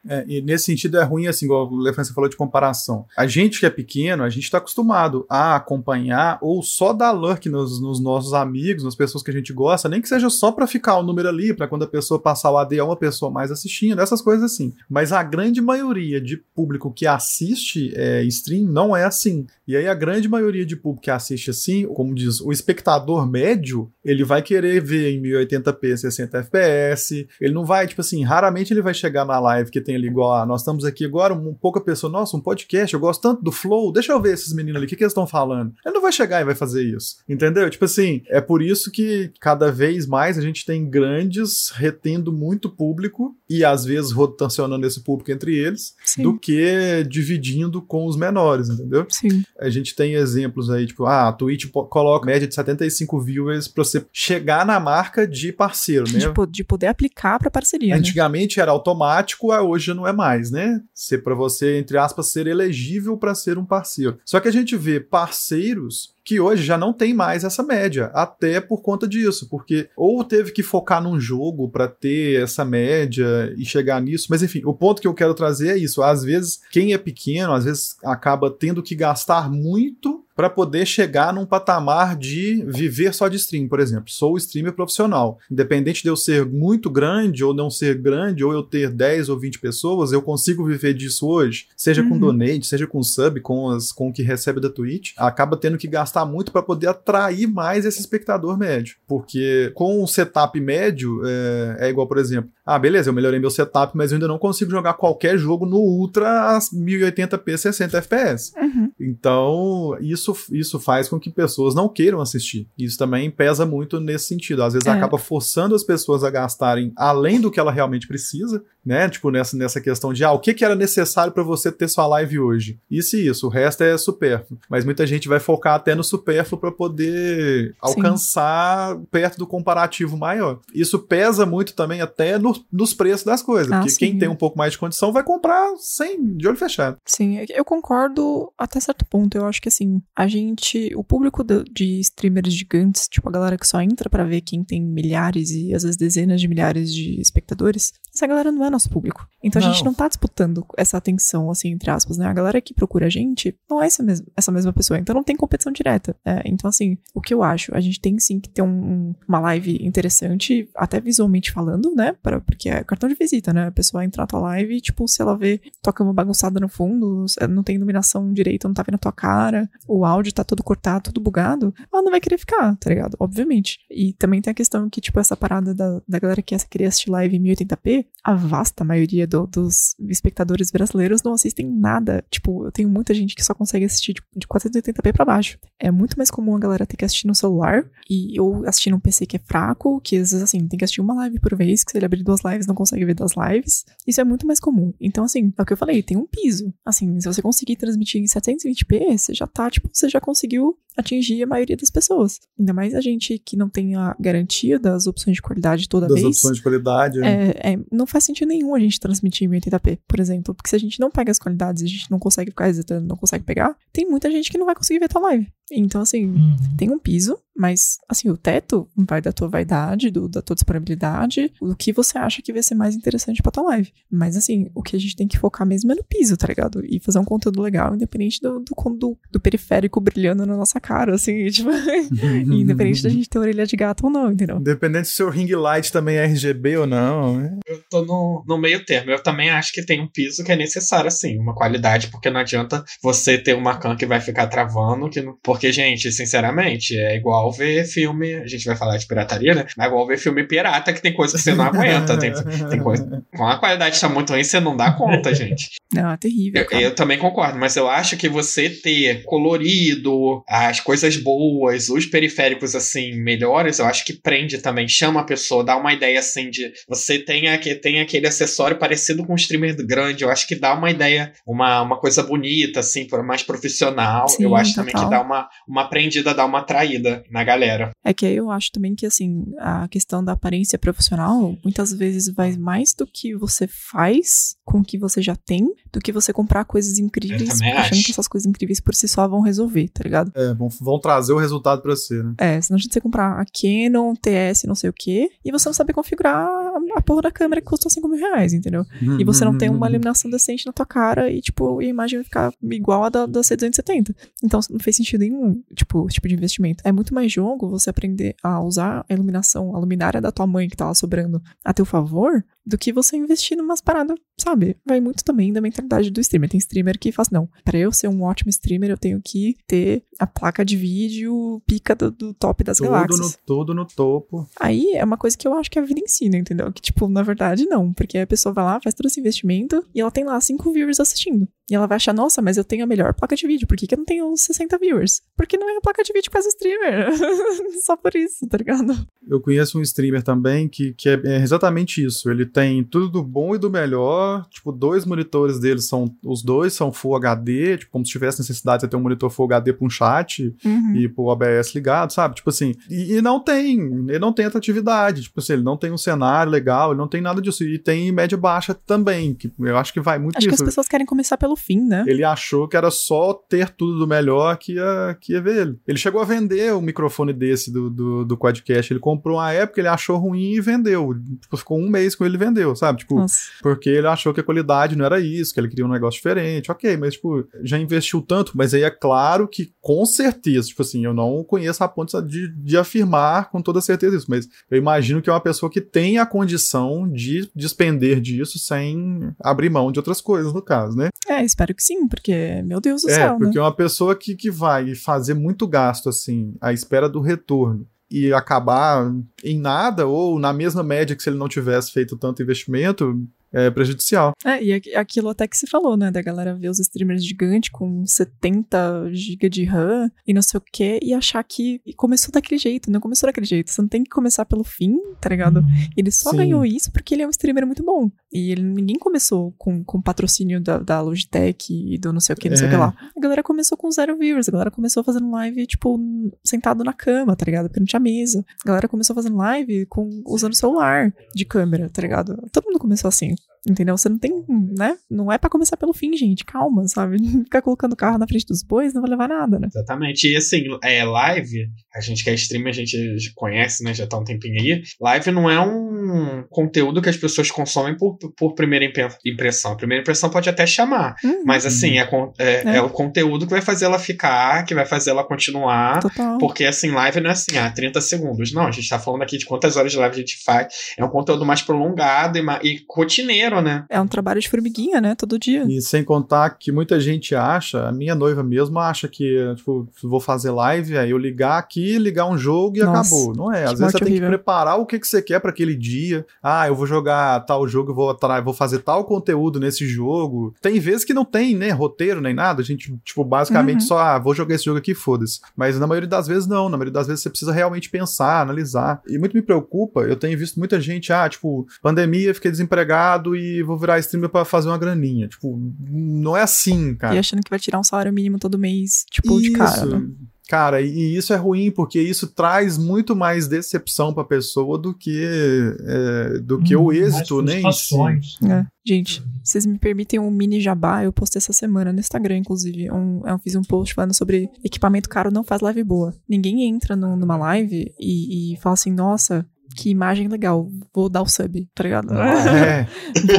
É, e nesse sentido é ruim, assim, igual o Lefan falou de comparação. A gente que é pequeno, a gente tá acostumado a acompanhar ou só dar lurk nos, nos nossos amigos, nas pessoas que a gente gosta, nem que seja só para ficar o número ali, para quando a pessoa passar o AD é uma pessoa mais assistindo, essas coisas assim. Mas a grande maioria de público que assiste é, stream não é assim. E aí a grande maioria de público que assiste assim, como diz, o espectador médio, ele vai querer ver em 1080p 60 FPS, ele não vai, tipo assim, raramente ele vai chegar na live que tem ali igual, ah, nós estamos aqui agora, um pouca pessoa, nossa, um podcast, eu gosto tanto do flow, deixa eu ver esses meninos ali, o que, que eles estão falando? Ele não vai chegar e vai fazer isso, entendeu? Tipo assim, é por isso que cada vez mais a gente tem grandes retendo muito público e às vezes rotacionando esse público entre eles, Sim. do que dividindo com os menores, entendeu? Sim. A gente tem exemplos aí, tipo, ah, a Twitch coloca média de 75 viewers pra você chegar na marca de parceiro, né? De, de poder aplicar pra parceria. Né? Antigamente né? era automático, hoje não é mais, né? Ser para você, entre aspas, ser elegível para ser um parceiro. Só que a gente vê parceiros que hoje já não tem mais essa média, até por conta disso, porque ou teve que focar num jogo para ter essa média e chegar nisso, mas enfim, o ponto que eu quero trazer é isso, às vezes quem é pequeno, às vezes acaba tendo que gastar muito para poder chegar num patamar de viver só de stream, por exemplo. Sou streamer profissional. Independente de eu ser muito grande ou não ser grande, ou eu ter 10 ou 20 pessoas, eu consigo viver disso hoje. Seja uhum. com donate, seja com sub, com, as, com o que recebe da Twitch. Acaba tendo que gastar muito para poder atrair mais esse espectador médio. Porque com um setup médio, é, é igual, por exemplo, ah, beleza, eu melhorei meu setup, mas eu ainda não consigo jogar qualquer jogo no Ultra a 1080p 60 FPS. Uhum. Então, isso, isso faz com que pessoas não queiram assistir. Isso também pesa muito nesse sentido. Às vezes é. acaba forçando as pessoas a gastarem além do que ela realmente precisa, né? Tipo, nessa, nessa questão de, ah, o que, que era necessário para você ter sua live hoje? Isso e isso, o resto é supérfluo. Mas muita gente vai focar até no supérfluo para poder Sim. alcançar perto do comparativo maior. Isso pesa muito também até no nos preços das coisas. Ah, porque sim. quem tem um pouco mais de condição vai comprar sem, de olho fechado. Sim, eu concordo até certo ponto. Eu acho que assim, a gente, o público de, de streamers gigantes, tipo a galera que só entra para ver quem tem milhares e às vezes dezenas de milhares de espectadores, essa galera não é nosso público. Então não. a gente não tá disputando essa atenção, assim, entre aspas, né? A galera que procura a gente não é essa mesma, essa mesma pessoa. Então não tem competição direta. É, então, assim, o que eu acho? A gente tem sim que ter um, uma live interessante, até visualmente falando, né? Pra, porque é cartão de visita, né? A pessoa entra na tua live e, tipo, se ela vê tua cama bagunçada no fundo, não tem iluminação direita, não tá vendo a tua cara, o áudio tá todo cortado, tudo bugado, ela não vai querer ficar, tá ligado? Obviamente. E também tem a questão que, tipo, essa parada da, da galera que queria assistir live em 1080p, a vasta maioria do, dos espectadores brasileiros não assistem nada. Tipo, eu tenho muita gente que só consegue assistir tipo, de 480p pra baixo. É muito mais comum a galera ter que assistir no celular e ou assistir num PC que é fraco, que às vezes assim, tem que assistir uma live por vez, que se ele abrir duas lives não consegue ver duas lives. Isso é muito mais comum. Então, assim, é o que eu falei, tem um piso. Assim, se você conseguir transmitir em 720p, você já tá, tipo, você já conseguiu atingir a maioria das pessoas. Ainda mais a gente que não tem a garantia das opções de qualidade toda das vez. Das opções de qualidade. Né? É, é, não faz sentido nenhum a gente transmitir em 80p, por exemplo. Porque se a gente não pega as qualidades e a gente não consegue ficar resetando, não consegue pegar, tem muita gente que não vai conseguir ver tua live. Então, assim, uhum. tem um piso, mas, assim, o teto vai da tua vaidade, do, da tua disponibilidade, do que você acha que vai ser mais interessante pra tua live. Mas, assim, o que a gente tem que focar mesmo é no piso, tá ligado? E fazer um conteúdo legal, independente do, do, do, do periférico brilhando na nossa cara, assim, [laughs] tipo, [laughs] independente da gente ter orelha de gato ou não, entendeu? Independente se o ring light também é RGB ou não. Né? Eu tô no, no meio termo. Eu também acho que tem um piso que é necessário, assim, uma qualidade, porque não adianta você ter uma cam que vai ficar travando, que não, porque, gente, sinceramente, é igual ver filme. A gente vai falar de pirataria, né? É igual ver filme pirata, que tem coisa que você não aguenta. tem, tem coisa. [laughs] Com a qualidade tá muito ruim, você não dá conta, [laughs] gente. Não, é terrível. Eu, eu, também concordo, mas eu acho que você ter colorido, as coisas boas, os periféricos, assim, melhores, eu acho que prende também, chama a pessoa, dá uma ideia assim de você tenha, que, tem aquele acessório parecido com um streamer grande. Eu acho que dá uma ideia, uma, uma coisa bonita, assim, mais profissional. Sim, eu acho total. também que dá uma uma prendida, dá uma traída na galera. É que eu acho também que, assim, a questão da aparência profissional muitas vezes vai mais do que você faz com o que você já tem, do que você comprar coisas incríveis, achando acho. que essas coisas incríveis por si só vão resolver, tá ligado? É, vão, vão trazer o resultado pra você, né? É, senão a gente você comprar a Canon, TS, não sei o quê, e você não sabe configurar a porra da câmera que custou 5 mil reais, entendeu? E você não tem uma iluminação decente na tua cara e, tipo, a imagem vai ficar igual a da, da C270. Então não fez sentido nenhum, tipo, esse tipo de investimento. É muito mais jogo você aprender a usar a iluminação, a luminária da tua mãe que tá lá sobrando a teu favor, do que você investir numas paradas, sabe? Vai muito também da mentalidade do streamer. Tem streamer que faz, não, para eu ser um ótimo streamer, eu tenho que ter a placa de vídeo pica do, do top das tudo galáxias. No, tudo no topo. Aí é uma coisa que eu acho que a vida ensina, entendeu? Que, tipo, na verdade, não. Porque a pessoa vai lá, faz todo esse investimento e ela tem lá cinco viewers assistindo. E ela vai achar, nossa, mas eu tenho a melhor placa de vídeo. Por que, que eu não tenho 60 viewers? Porque não é a placa de vídeo que faz o streamer. [laughs] Só por isso, tá ligado? Eu conheço um streamer também que, que é, é exatamente isso. Ele tem tudo do bom e do melhor. Tipo, dois monitores dele são. Os dois são Full HD. Tipo, como se tivesse necessidade de ter um monitor Full HD pra um chat Uhum. e pro OBS ligado, sabe? Tipo assim. E, e não tem. Ele não tem atratividade. Tipo assim, ele não tem um cenário legal, ele não tem nada disso. E tem média baixa também. Que eu acho que vai muito Acho que as pessoas querem começar pelo fim, né? Ele achou que era só ter tudo do melhor que ia, que ia ver ele. Ele chegou a vender o microfone desse do, do, do Quadcast. Ele comprou uma época, ele achou ruim e vendeu. Tipo, ficou um mês com ele e vendeu, sabe? Tipo, Nossa. porque ele achou que a qualidade não era isso, que ele queria um negócio diferente. Ok, mas, tipo, já investiu tanto. Mas aí é claro que, com certeza, tipo assim, eu não conheço a ponto de, de afirmar com toda certeza isso. Mas eu imagino que é uma pessoa que tem a condição de despender disso sem abrir mão de outras coisas, no caso, né? É, espero que sim, porque, meu Deus do É, céu, porque né? uma pessoa que, que vai fazer muito gasto, assim, à espera do retorno e acabar em nada, ou na mesma média que se ele não tivesse feito tanto investimento, é prejudicial. É, e aqu- aquilo até que se falou, né? Da galera ver os streamers gigantes com 70 GB de RAM e não sei o quê, e achar que e começou daquele jeito, não começou daquele jeito. Você não tem que começar pelo fim, tá ligado? Ele só Sim. ganhou isso porque ele é um streamer muito bom. E ele, ninguém começou com, com patrocínio da, da Logitech e do não sei o que, não sei o que É. lá. A galera começou com zero viewers, a galera começou fazendo live, tipo, sentado na cama, tá ligado? Perante a mesa. A galera começou fazendo live com, usando celular de câmera, tá ligado? Todo mundo começou assim. Entendeu? Você não tem, né? Não é pra começar pelo fim, gente. Calma, sabe? [laughs] Ficar colocando o carro na frente dos bois não vai levar nada, né? Exatamente. E assim, é, live, a gente que é streamer, a gente conhece, né? Já tá um tempinho aí. Live não é um conteúdo que as pessoas consomem por, por primeira impressão. A primeira impressão pode até chamar. Uhum, Mas assim, é, é, É. é o conteúdo que vai fazer ela ficar, que vai fazer ela continuar. total. Porque assim, live não é assim, ah, 30 segundos. Não, a gente tá falando aqui de quantas horas de live a gente faz. É um conteúdo mais prolongado e, e rotineiro, né? É um trabalho de formiguinha, né? Todo dia. E sem contar que muita gente acha, a minha noiva mesmo acha que, tipo, vou fazer live, aí eu ligar aqui, ligar um jogo e Nossa, acabou. Não é. Às vezes você morte tem que horrível. preparar o que, que você quer para aquele dia. Ah, eu vou jogar tal jogo, eu vou, atra- vou fazer tal conteúdo nesse jogo. Tem vezes que não tem, né, roteiro nem nada. A gente, tipo, basicamente Uhum. só, ah, vou jogar esse jogo aqui, foda-se. Mas na maioria das vezes não. Na maioria das vezes você precisa realmente pensar, analisar. E muito me preocupa, eu tenho visto muita gente, ah, tipo, pandemia, fiquei desempregado e vou virar streamer pra fazer uma graninha. Tipo, não é assim, cara. E achando que vai tirar um salário mínimo todo mês, tipo, de cara, né? Cara, e e isso é ruim porque isso traz muito mais decepção pra pessoa do que é, do que o Hum, êxito, mais né? frustrações. É. Gente, vocês me permitem um mini jabá? Eu postei essa semana no Instagram, inclusive. Um, eu fiz um post falando sobre equipamento caro não faz live boa. Ninguém entra no- numa live e, e fala assim, nossa, que imagem legal, vou dar o sub, tá ligado? [laughs] É,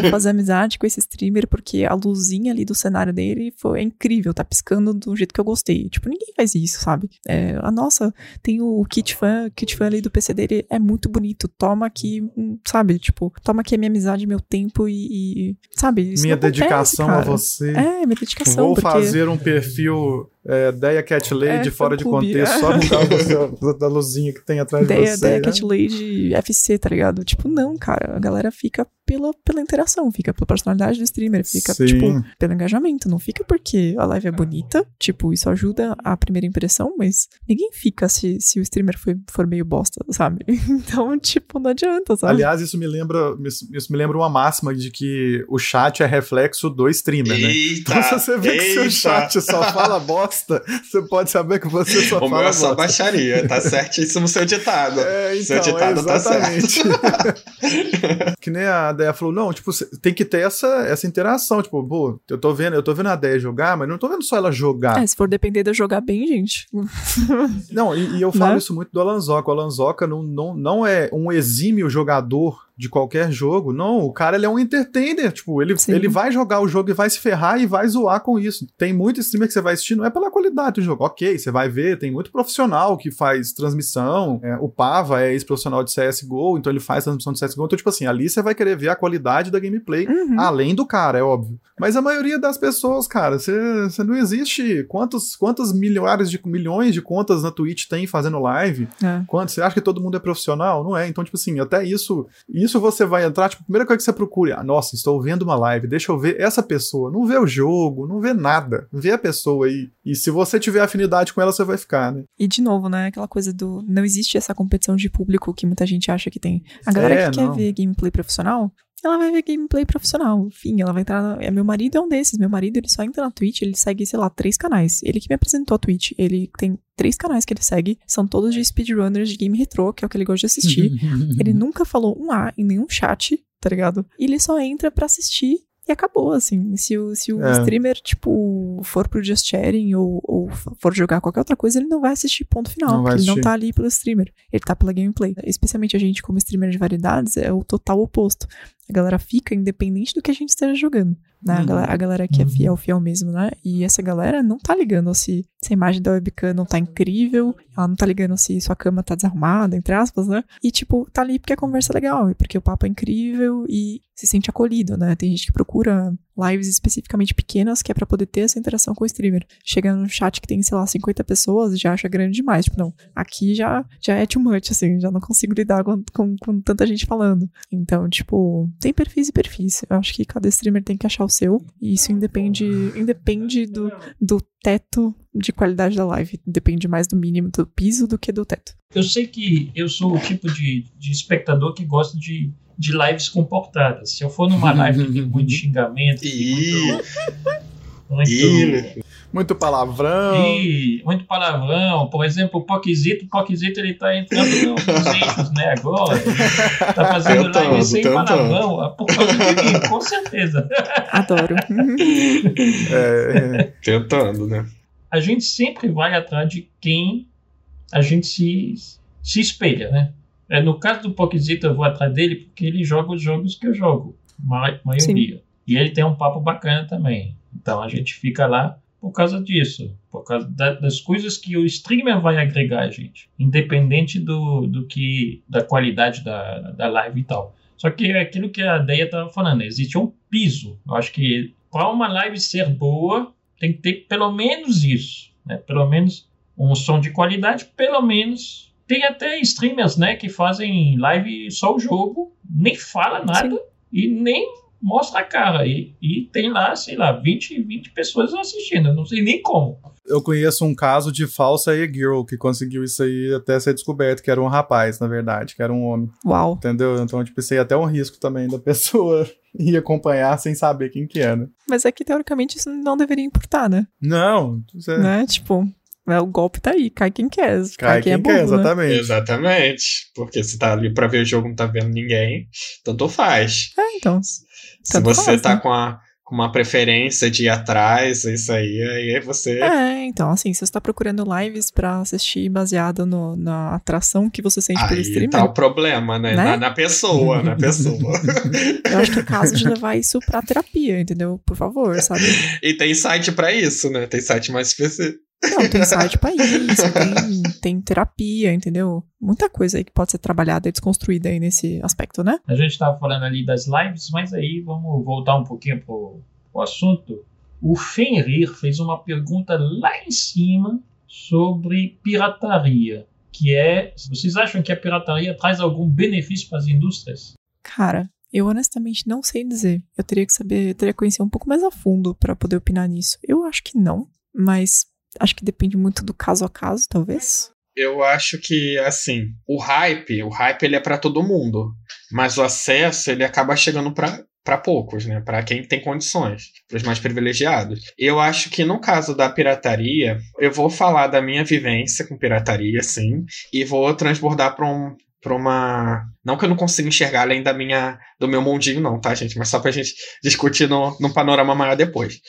vou fazer amizade com esse streamer porque a luzinha ali do cenário dele foi é incrível, tá piscando do jeito que eu gostei. Tipo, ninguém faz isso, sabe? É, a nossa, tem o kit fan, kit fan ali do PC dele é muito bonito. Toma aqui, hum, sabe? Tipo, toma aqui a minha amizade, meu tempo e, e- sabe? Isso minha acontece, dedicação a cara. você. É, minha dedicação, Vou porque fazer um perfil é, Deia Cat Lady É, fora de contexto, só por causa [laughs] da luzinha que tem atrás de ideia, você. ideia né? Cat Lady FC, tá ligado? Tipo, não, cara. A galera fica pela, pela interação, fica pela personalidade do streamer, fica, Sim. tipo, pelo engajamento. Não fica porque a live é bonita, tipo, isso ajuda a primeira impressão, mas ninguém fica se, se o streamer for, for meio bosta, sabe? [laughs] Então, tipo, não adianta, sabe? Aliás, isso me lembra isso me lembra uma máxima de que o chat é reflexo do streamer, né? Eita! Então, se você vê que seu eita. chat só fala bosta, [laughs] bosta, você pode saber que você só o fala meu é só bosta. baixaria, tá [laughs] certíssimo o seu ditado. É, Seu então, ditado tá exatamente. [laughs] que nem a Deia falou, não, tipo, tem que ter essa, essa interação, tipo, pô, eu tô vendo, eu tô vendo a Deia jogar, mas não tô vendo só ela jogar. É, se for depender de eu jogar bem, gente. [laughs] Não, e, e eu falo Né? isso muito do Alanzoca. O Alanzoca não, não, não é um exímio jogador de qualquer jogo. Não, o cara ele é um entertainer. Tipo, ele, Sim. ele vai jogar o jogo e vai se ferrar e vai zoar com isso. Tem muito streamer que você vai assistir, não é pela qualidade do jogo. Ok, você vai ver, tem muito profissional que faz transmissão. É, o Pava é ex-profissional de CSGO, então ele faz transmissão de CSGO. Então, tipo assim, ali você vai querer ver a qualidade da gameplay. Uhum. Além do cara, é óbvio. Mas a maioria das pessoas, cara, você você não existe. Quantos, quantas milhares de milhões de contas na Twitch tem fazendo live? É. Você acha que todo mundo é profissional? Não é. Então, tipo assim, até isso, isso você vai entrar, tipo, a primeira coisa que você procura, ah, nossa, estou vendo uma live, deixa eu ver essa pessoa. Não vê o jogo, não vê nada. Vê a pessoa aí. E se você tiver afinidade com ela, você vai ficar, né? E de novo, né? Aquela coisa do. Não existe essa competição de público que muita gente acha que tem. A galera É, que não. quer ver gameplay profissional, ela vai ver gameplay profissional. Enfim, ela vai entrar. Na... é, Meu marido é um desses. Meu marido, ele só entra na Twitch, ele segue, sei lá, três canais. Ele que me apresentou a Twitch. Ele tem três canais que ele segue. São todos de speedrunners de game retrô, que é o que ele gosta de assistir. [laughs] ele nunca falou um A em nenhum chat, tá ligado? E ele só entra pra assistir. E acabou, assim. Se o, se o É. streamer, tipo, for pro Just Chatting ou, ou for jogar qualquer outra coisa, ele não vai assistir ponto final. Não porque ele não tá ali pelo streamer. Ele tá pela gameplay. Especialmente a gente, como streamer de variedades, é o total oposto. A galera fica independente do que a gente esteja jogando. Né? A, Uhum. galera, a galera que é Uhum. fiel, fiel mesmo, né? E essa galera não tá ligando se, se a imagem da webcam não tá incrível, ela não tá ligando se sua cama tá desarrumada, entre aspas, né? E, tipo, tá ali porque a conversa é legal, e porque o papo é incrível e se sente acolhido, né? Tem gente que procura lives especificamente pequenas que é pra poder ter essa interação com o streamer. Chega no chat que tem, sei lá, 50 pessoas, já acha grande demais. Tipo, não, aqui já, já é too much, assim, já não consigo lidar com, com, com tanta gente falando. Então, tipo, tem perfis e perfis. Eu acho que cada streamer tem que achar o seu, e isso independe, independe do, do teto de qualidade da live. Depende mais do mínimo do piso do que do teto. Eu sei que eu sou o tipo de, de espectador que gosta de, de lives comportadas. Se eu for numa live que tem muito [laughs] xingamento, muito, muito, Muito palavrão. Ih, muito palavrão. Por exemplo, o Poquizito, o Poquizito ele tá entrando no- [laughs] nos eixos, né, agora. Tá fazendo Tentando, live sem tentando. palavrão. ah, Por causa de mim, com certeza. Adoro. [laughs] É, é. tentando, né? A gente sempre vai atrás de quem a gente se, se espelha, né? É, no caso do Poquizito, eu vou atrás dele porque ele joga os jogos que eu jogo, ma maioria. E ele tem um papo bacana também. Então a gente fica lá por causa disso, por causa da- das coisas que o streamer vai agregar a gente, independente do, do que da qualidade da, da live e tal. Só que é aquilo que a Deia estava falando, existe um piso. Eu acho que para uma live ser boa, tem que ter pelo menos isso, né? Pelo menos um som de qualidade, pelo menos. Tem até streamers, né, que fazem live só o jogo, nem fala nada Sim. e nem mostra a cara. E, e tem lá, sei lá, 20, 20 pessoas assistindo. Não sei nem como. Eu conheço um caso de falsa e-girl que conseguiu isso aí até ser descoberto, que era um rapaz, na verdade, que era um homem. Uau. Entendeu? Então, tipo, isso aí é até um risco também da pessoa [laughs] ir acompanhar sem saber quem que é, né? Mas é que teoricamente isso não deveria importar, né? Não, isso é... Né? Tipo, o golpe tá aí, cai quem quer. Cai quem é quer, burro, né? exatamente. Exatamente. Porque se tá ali pra ver o jogo e não tá vendo ninguém, tanto faz. É, então. Se você faz, tá né? com, a, com uma preferência de ir atrás, isso aí, aí você. É, então, assim, se você tá procurando lives pra assistir baseado no- na atração que você sente pelo Aí streamer, tá o problema, né? Né? Na, na pessoa, na pessoa. [laughs] eu acho que é caso de levar isso pra terapia, entendeu? Por favor, sabe? e tem site pra isso, né? Tem site mais específico. Não, tem site pra isso, tem, tem terapia, entendeu? Muita coisa aí que pode ser trabalhada e desconstruída aí nesse aspecto, né? A gente estava falando ali das lives, mas aí vamos voltar um pouquinho pro, pro assunto. O Fenrir fez uma pergunta lá em cima sobre pirataria, que é, vocês acham que a pirataria traz algum benefício para as indústrias? Cara, eu honestamente não sei dizer. Eu teria que saber, eu teria que conhecer um pouco mais a fundo pra poder opinar nisso. Eu acho que não, mas acho que depende muito do caso a caso, talvez. Eu acho que, assim, o hype, o hype ele é pra todo mundo. Mas o acesso, ele acaba chegando pra para poucos, né? Para quem tem condições, para os mais privilegiados. Eu acho que no caso da pirataria, eu vou falar da minha vivência com pirataria, sim, e vou transbordar para um para uma. Não que eu não consiga enxergar além da minha, do meu mundinho, não, tá, gente? Mas só pra gente discutir no, num panorama maior depois.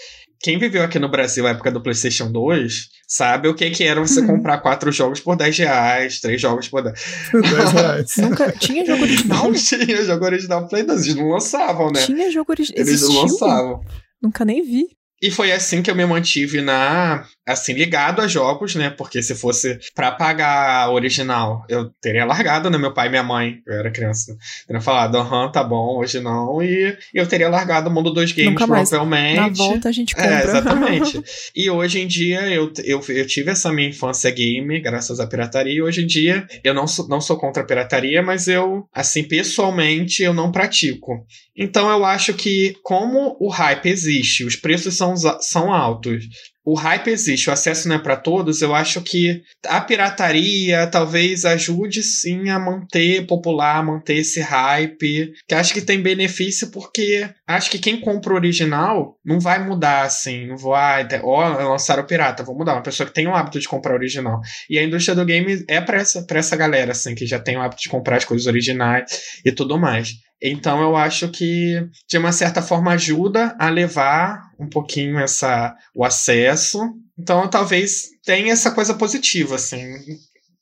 Quem viveu aqui no Brasil na época do PlayStation 2 sabe o que, que era você uhum. comprar quatro jogos por 10 reais, três jogos por 10, 10 [laughs] reais. Nunca tinha jogo original? Não [laughs] tinha jogo original Play 2, eles não lançavam, né? Tinha jogo original. Eles não lançavam. Nunca nem vi. E foi assim que eu me mantive na assim ligado a jogos, né? Porque se fosse para pagar a original, eu teria largado, né? Meu pai e minha mãe, eu era criança, teriam falado, aham, tá bom, hoje não, e eu teria largado o mundo dos games Nunca mais. provavelmente. Na volta a gente é, compra. É, exatamente. [laughs] e hoje em dia eu, eu, eu tive essa minha infância game, graças à pirataria, e hoje em dia eu não sou, não sou contra a pirataria, mas eu, assim, pessoalmente, eu não pratico. Então eu acho que, como o hype existe, os preços são, são altos, o hype existe, o acesso não é para todos, eu acho que a pirataria talvez ajude sim a manter popular, manter esse hype, que acho que tem benefício porque acho que quem compra o original não vai mudar assim, não vai, ó, lançaram o pirata, vou mudar, uma pessoa que tem o hábito de comprar o original. E a indústria do game é para essa, pra essa galera assim, que já tem o hábito de comprar as coisas originais e tudo mais. Então eu acho que de uma certa forma ajuda a levar um pouquinho essa o acesso. Então talvez tenha essa coisa positiva assim.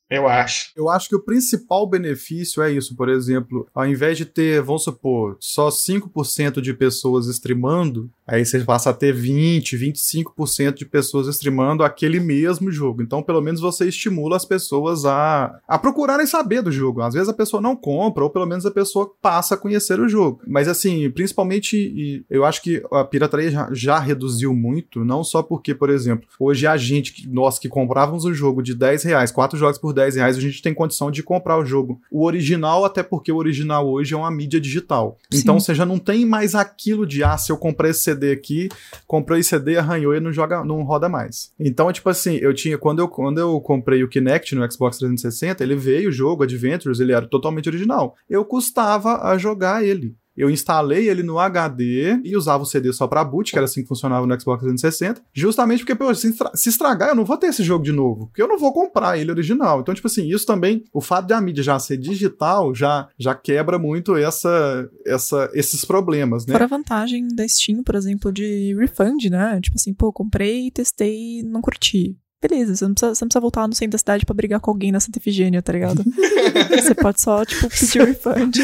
Eu acho. Eu acho que o principal benefício é isso, por exemplo, ao invés de ter, vamos supor, só 5% de pessoas streamando, Aí você passa a ter 20, 25% de pessoas streamando aquele mesmo jogo. Então, pelo menos você estimula as pessoas a, a procurarem saber do jogo. Às vezes a pessoa não compra, ou pelo menos a pessoa passa a conhecer o jogo. Mas assim, principalmente, eu acho que a pirataria já, já reduziu muito, não só porque, por exemplo, hoje a gente, nós que comprávamos um jogo de 10 reais, quatro jogos por 10 reais, a gente tem condição de comprar o jogo. O original, até porque o original hoje é uma mídia digital. Sim. Então você já não tem mais aquilo de, ah, se eu comprar esse CD aqui, comprou esse CD, arranhou e não joga, não roda mais. Então, tipo assim, eu tinha quando eu quando eu comprei o Kinect no Xbox 360, ele veio o jogo Adventures, ele era totalmente original. Eu custava a jogar ele. Eu instalei ele no HD e usava o CD só pra boot, que era assim que funcionava no Xbox 360, justamente porque, pô, se, estragar, eu não vou ter esse jogo de novo, porque eu não vou comprar ele original. Então, tipo assim, isso também, o fato de a mídia já ser digital, já, já quebra muito essa, essa, esses problemas, né? Fora a vantagem da Steam, por exemplo, de refund, né? Tipo assim, pô, comprei, testei, não curti beleza, você não, precisa, você não precisa voltar no centro da cidade para brigar com alguém na Santa Efigênia, tá ligado? [laughs] você pode só, tipo, pedir refund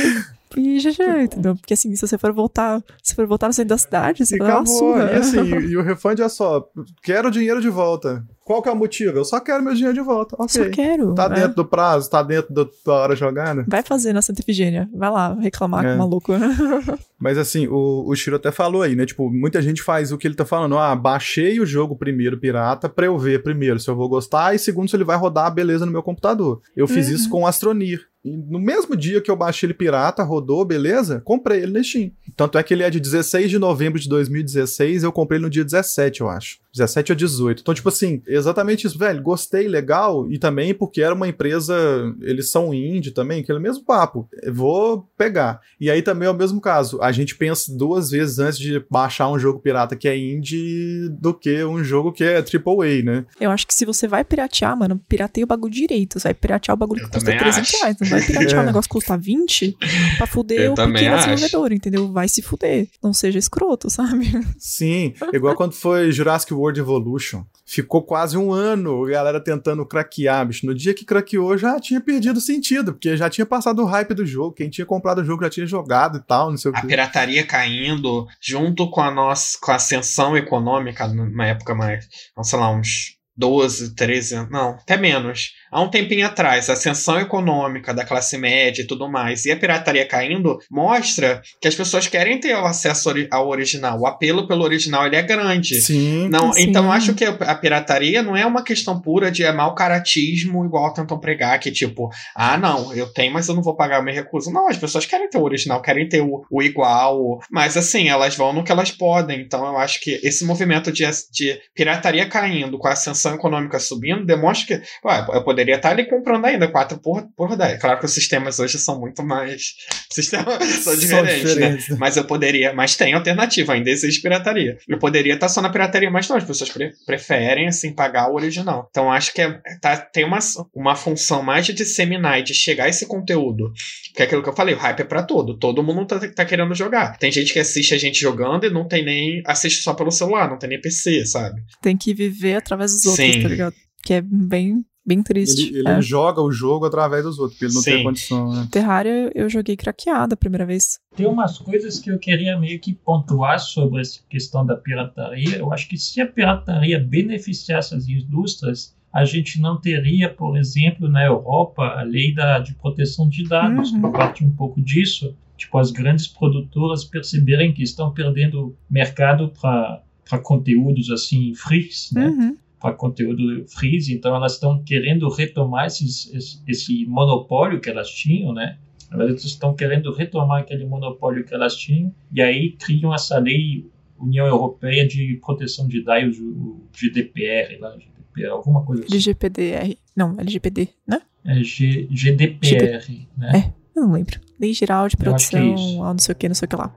e já já, entendeu? Porque assim, se você for voltar, se for voltar no centro da cidade, você e vai acabou. E assim, [laughs] e o refund é só, quero o dinheiro de volta. Qual que é o motivo? Eu só quero meu dinheiro de volta. Ok. Só quero. Tá é. dentro do prazo, tá dentro da hora jogada. Vai fazer na Santa Efigênia. Vai lá reclamar é. com o maluco. [laughs] Mas assim, o, o Shiro até falou aí, né? Tipo, muita gente faz o que ele tá falando. Ah, baixei o jogo primeiro, pirata, pra eu ver primeiro se eu vou gostar e segundo se ele vai rodar beleza no meu computador. Eu fiz uhum. isso com o Astronir. E no mesmo dia que eu baixei ele pirata, rodou, beleza, comprei ele na Steam. Tanto é que ele é de 16 de novembro de 2016, eu comprei ele no dia 17, eu acho. 17 ou 18. Então, tipo assim, exatamente isso, velho. Gostei, legal. E também porque era uma empresa, eles são indie também, aquele mesmo papo. Vou pegar. E aí também é o mesmo caso. A gente pensa duas vezes antes de baixar um jogo pirata que é indie do que um jogo que é AAA, né? Eu acho que se você vai piratear, mano, pirateia o bagulho direito. Você vai piratear o bagulho que custa 300 acho. reais. Não vai piratear é. um negócio que custa 20 pra fuder Eu o pequeno acho. desenvolvedor, entendeu? Vai se fuder. Não seja escroto, sabe? Sim. Igual quando foi Jurassic World Evolution. Ficou quase um ano a galera tentando craquear, bicho. No dia que craqueou já tinha perdido sentido, porque já tinha passado o hype do jogo. Quem tinha comprado o jogo já tinha jogado e tal, não sei o a que. A pirataria caindo junto com a nossa com a ascensão econômica numa época mais, sei lá, uns 12, 13, não, até menos há um tempinho atrás, a ascensão econômica da classe média e tudo mais, e a pirataria caindo, mostra que as pessoas querem ter o acesso ao original. O apelo pelo original ele é grande. Sim. Não, sim. Então acho que a pirataria não é uma questão pura de mau caratismo, igual tentam pregar, que tipo, ah, não, eu tenho, mas eu não vou pagar, eu me recuso. Não, as pessoas querem ter o original, querem ter o, o igual, mas assim, elas vão no que elas podem. Então eu acho que esse movimento de, de pirataria caindo, com a ascensão econômica subindo, demonstra que ué, eu poderia poderia estar ali comprando ainda 4 por, por 10. Claro que os sistemas hoje são muito mais. [laughs] Sistemas são diferentes, diferentes, né? Mas eu poderia. Mas tem alternativa, ainda existe pirataria. Eu poderia estar só na pirataria, mas não, as pessoas pre preferem, assim, pagar o original. Então acho que é, tá, tem uma, uma função mais de disseminar e de chegar esse conteúdo. Que é aquilo que eu falei, o hype é pra todo. Todo mundo tá, tá querendo jogar. Tem gente que assiste a gente jogando e não tem nem. assiste só pelo celular, não tem nem PC, sabe? Tem que viver através dos outros, Sim. tá ligado? Que é bem Bem triste. Ele, ele é. joga o jogo através dos outros, porque ele não Sim. tem condição. Né? Terraria eu joguei craqueada a primeira vez. Tem umas coisas que eu queria meio que pontuar sobre essa questão da pirataria. Eu acho que se a pirataria beneficiasse as indústrias, a gente não teria, por exemplo, na Europa, a lei da, de proteção de dados, uhum. que parte um pouco disso. Tipo, as grandes produtoras perceberem que estão perdendo mercado para conteúdos assim, frees, né? Uhum para conteúdo freeze, então elas estão querendo retomar esses, esse, esse, monopólio que elas tinham, né? Elas estão querendo retomar aquele monopólio que elas tinham e aí criam essa lei União Europeia de Proteção de Dados, o GDPR, lá, GDPR, alguma coisa assim. GPDR, não, LGPD, né? É G, GDPR, G né? É, eu não lembro. Lei Geral de Proteção, é não sei o que, não sei o que lá.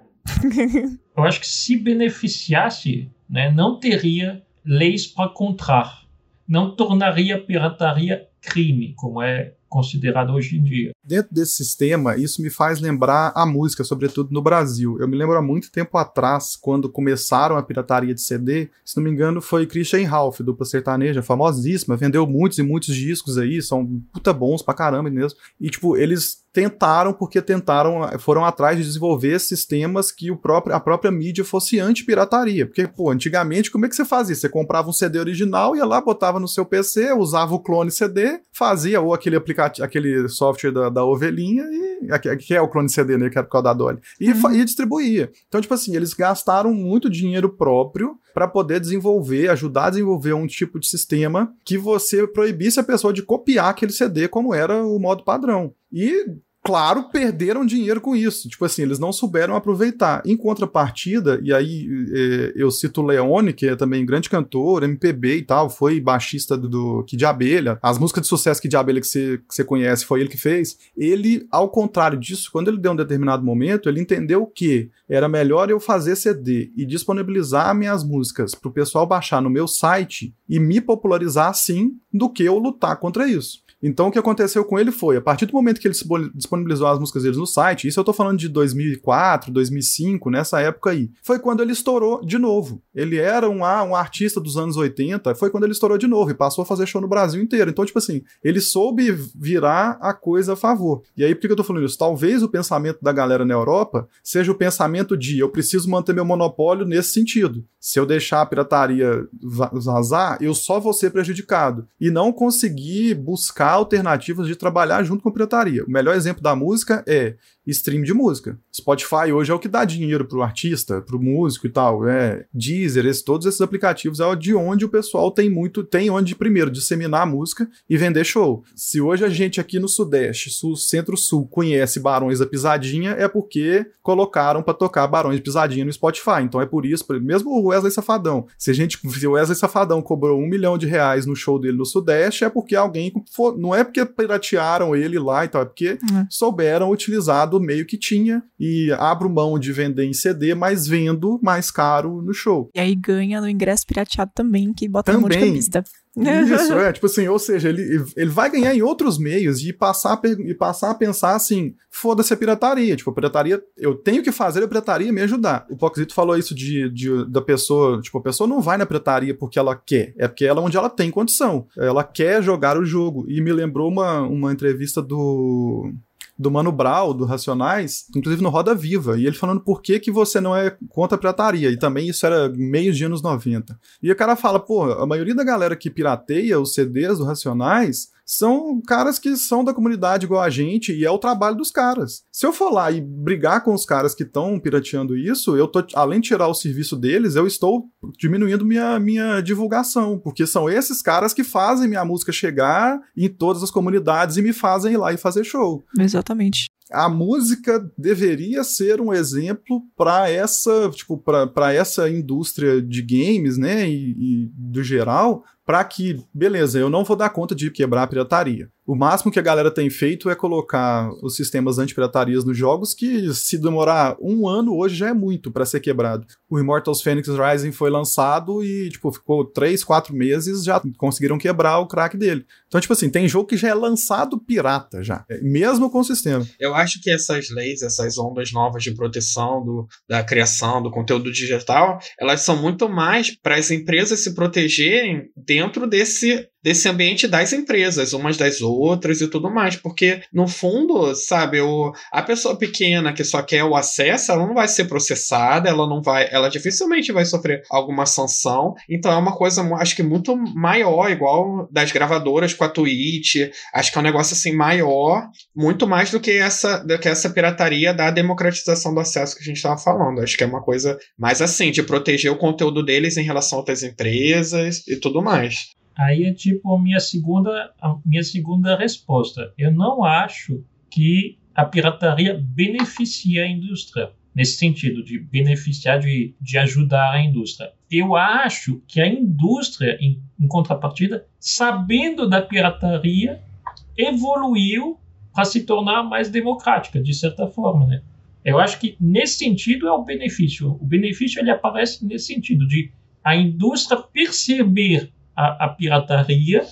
eu acho que se beneficiasse, né, não teria leis para contar. Não tornaria pirataria crime, como é considerado hoje em dia. Dentro desse sistema, isso me faz lembrar a música, sobretudo no Brasil. Eu me lembro há muito tempo atrás, quando começaram a pirataria de CD, se não me engano, foi Christian Ralph, dupla sertaneja, famosíssima, vendeu muitos e muitos discos aí, são puta bons pra caramba mesmo. E, tipo, eles tentaram porque tentaram, foram atrás de desenvolver sistemas que o próprio, a própria mídia fosse anti-pirataria. Porque, pô, antigamente, como é que você fazia? Você comprava um CD original, ia lá, botava no seu PC, usava o clone CD, fazia ou aquele aplicativo, aquele software da, da ovelhinha, e, que é o clone CD, né, que é por causa da Dolly, e, uhum. e distribuía. Então, tipo assim, eles gastaram muito dinheiro próprio para poder desenvolver, ajudar a desenvolver um tipo de sistema que você proibisse a pessoa de copiar aquele CD como era o modo padrão. E claro, perderam dinheiro com isso. Tipo assim, eles não souberam aproveitar. Em contrapartida, e aí é, eu cito o Leone, que é também grande cantor, MPB e tal, foi baixista do, do Kid Abelha. As músicas de sucesso Kid Abelha que você, que você conhece foi ele que fez. Ele, ao contrário disso, quando ele deu um determinado momento, ele entendeu que era melhor eu fazer CD e disponibilizar minhas músicas para o pessoal baixar no meu site e me popularizar assim do que eu lutar contra isso. Então o que aconteceu com ele foi, a partir do momento que ele disponibilizou as músicas deles no site, isso eu tô falando de 2004, 2005, nessa época aí, foi quando ele estourou de novo. Ele era um, um artista dos anos 80, foi quando ele estourou de novo e passou a fazer show no Brasil inteiro. Então, tipo assim, ele soube virar a coisa a favor. E aí, por que eu tô falando isso? Talvez o pensamento da galera na Europa seja o pensamento de eu preciso manter meu monopólio nesse sentido. Se eu deixar a pirataria vazar, eu só vou ser prejudicado. E não conseguir buscar alternativas de trabalhar junto com a pirataria. O melhor exemplo da música é stream de música. Spotify hoje é o que dá dinheiro pro artista, pro músico e tal. É Deezer, esse, todos esses aplicativos é de onde o pessoal tem muito, tem onde primeiro disseminar a música e vender show. Se hoje a gente aqui no Sudeste, Sul, Centro-Sul conhece Barões da Pisadinha, é porque colocaram para tocar Barões da Pisadinha no Spotify. Então é por isso, mesmo o Wesley Safadão, se a gente, se o Wesley Safadão cobrou um milhão de reais no show dele no Sudeste, é porque alguém, não é porque piratearam ele lá e tal, é porque uhum. souberam utilizar do meio que tinha e abro mão de vender em CD, mas vendo mais caro no show. E aí ganha no ingresso pirateado também, que bota também. na mão de camisa. Isso, é, [laughs] tipo assim, ou seja, ele, ele vai ganhar em outros meios e passar, e passar a pensar assim, foda-se a pirataria, tipo, a pirataria, eu tenho que fazer a pirataria me ajudar. O Poxito falou isso de, de, da pessoa, tipo, a pessoa não vai na pirataria porque ela quer, é porque ela é onde ela tem condição, ela quer jogar o jogo, e me lembrou uma, uma entrevista do do Mano Brown, do Racionais, inclusive no Roda Viva, e ele falando por que, que você não é contra a pirataria, e também isso era meio de anos 90. E o cara fala, pô, a maioria da galera que pirateia os CDs do Racionais são caras que são da comunidade igual a gente e é o trabalho dos caras. Se eu for lá e brigar com os caras que estão pirateando isso, eu tô, além de tirar o serviço deles, eu estou diminuindo minha, minha divulgação, porque são esses caras que fazem minha música chegar em todas as comunidades e me fazem ir lá e fazer show. Exatamente a música deveria ser um exemplo para essa, tipo, para essa indústria de games, né, e, e, do geral, para que, beleza, eu não vou dar conta de quebrar a pirataria. O máximo que a galera tem feito é colocar os sistemas anti-piratarias nos jogos, que se demorar um ano hoje já é muito para ser quebrado. O Immortals Phoenix Rising foi lançado e, tipo, ficou três, quatro meses, já conseguiram quebrar o crack dele. Então, tipo assim, tem jogo que já é lançado pirata já, é, mesmo com o sistema. Eu acho que essas leis, essas ondas novas de proteção do, da criação do conteúdo digital, elas são muito mais para as empresas se protegerem dentro desse desse ambiente das empresas, umas das outras e tudo mais. Porque, no fundo, sabe, o, a pessoa pequena que só quer o acesso, ela não vai ser processada, ela não vai. Ela dificilmente vai sofrer alguma sanção. Então é uma coisa, acho que muito maior, igual das gravadoras com a Twitch. Acho que é um negócio assim maior, muito mais do que essa, do que essa pirataria da democratização do acesso que a gente estava falando. Acho que é uma coisa mais assim, de proteger o conteúdo deles em relação a outras empresas e tudo mais. Aí é tipo a minha segunda, a minha segunda resposta. Eu não acho que a pirataria beneficia a indústria, nesse sentido, de beneficiar, de, de ajudar a indústria. Eu acho que a indústria, em, em contrapartida, sabendo da pirataria, evoluiu para se tornar mais democrática, de certa forma, né? Eu acho que nesse sentido é o benefício. O benefício ele aparece nesse sentido de a indústria perceber a, a pirataria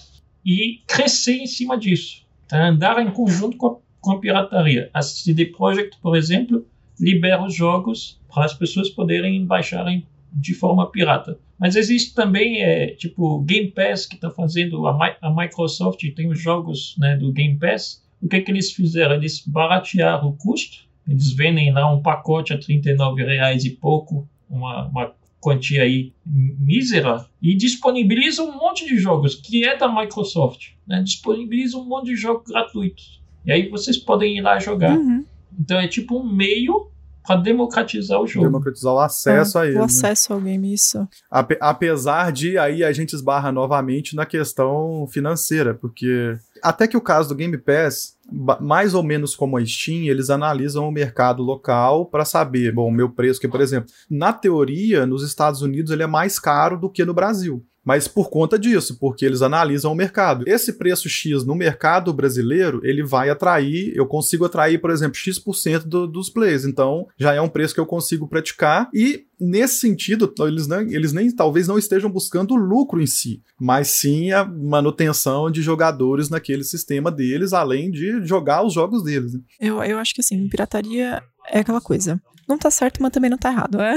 e crescer em cima disso. Tá? Andar em conjunto com a, com a pirataria. A CD Projekt, por exemplo, libera os jogos para as pessoas poderem baixarem de forma pirata. Mas existe também, é, tipo, Game Pass que está fazendo, a, a, Microsoft tem os jogos né, do Game Pass. O que, que eles fizeram? Eles baratearam o custo. Eles vendem lá um pacote a 39 reais e pouco, uma, uma quantia aí mísera e disponibiliza um monte de jogos que é da Microsoft, né? disponibiliza um monte de jogos gratuitos e aí vocês podem ir lá jogar. Uhum. Então é tipo um meio para democratizar o jogo. Democratizar o acesso é, a ele. O né? acesso ao game, isso. Ape apesar de aí a gente esbarra novamente na questão financeira, porque até que o caso do Game Pass, mais ou menos como a Steam, eles analisam o mercado local para saber, bom, o meu preço, que por exemplo, na teoria, nos Estados Unidos ele é mais caro do que no Brasil mas por conta disso, porque eles analisam o mercado. Esse preço X no mercado brasileiro, ele vai atrair, eu consigo atrair, por exemplo, X% do, dos plays. Então, já é um preço que eu consigo praticar e nesse sentido, eles, não, eles nem talvez não estejam buscando lucro em si, mas sim a manutenção de jogadores naquele sistema deles, além de jogar os jogos deles. Né? Eu, eu acho que assim, pirataria é aquela coisa. Não tá certo, mas também não tá errado. É,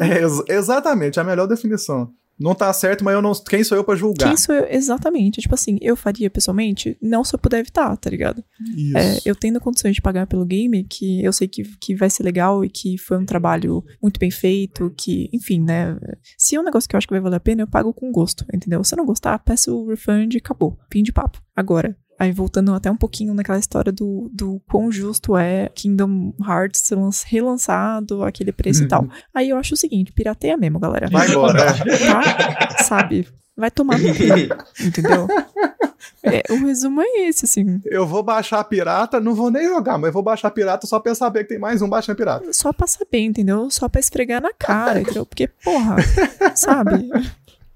[laughs] é ex exatamente, a melhor definição não tá certo, mas eu não. Quem sou eu para julgar? Quem sou eu? Exatamente. Tipo assim, eu faria pessoalmente, não se eu puder evitar, tá ligado? Isso. É, eu tendo condições de pagar pelo game, que eu sei que, que vai ser legal e que foi um trabalho muito bem feito, que, enfim, né? Se é um negócio que eu acho que vai valer a pena, eu pago com gosto, entendeu? Se eu não gostar, peço o refund e acabou. Fim de papo. Agora, Aí voltando até um pouquinho naquela história do, do quão justo é Kingdom Hearts relançado, aquele preço uhum. e tal. Uhum. Aí eu acho o seguinte, pirateia mesmo, galera. Vai embora. Tá? Sabe? Vai tomar no cu, [laughs] entendeu? É, o resumo é esse, assim. Eu vou baixar a pirata, não vou nem jogar, mas vou baixar a pirata só pra saber que tem mais um baixando pirata. Só pra saber, entendeu? Só pra esfregar na cara, entendeu? Porque, porra, sabe?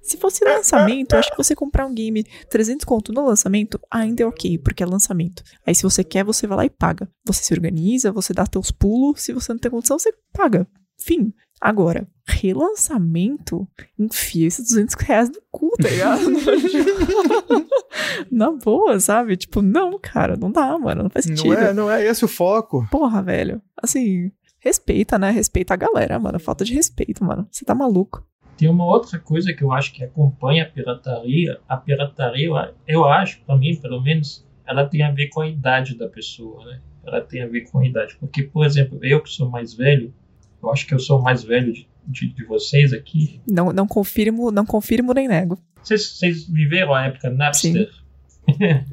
Se fosse lançamento, eu acho que você comprar um game 300 conto no lançamento ainda é ok, porque é lançamento. Aí se você quer, você vai lá e paga. Você se organiza, você dá teus pulos, se você não tem condição, você paga. Fim. Agora, relançamento, enfia esses 200 reais no cu, tá ligado? [laughs] Na boa, sabe? Tipo, não, cara, não dá, mano, não faz sentido. Não é, não é esse o foco. Porra, velho. Assim, respeita, né? Respeita a galera, mano. Falta de respeito, mano. Você tá maluco. Tem uma outra coisa que eu acho que acompanha a pirataria. A pirataria, eu acho, para mim, pelo menos, ela tem a ver com a idade da pessoa, né? Ela tem a ver com a idade. Porque, por exemplo, eu que sou mais velho, eu acho que eu sou o mais velho de, de, de vocês aqui. Não, não confirmo, não confirmo nem nego. Vocês, viveram a época Napster?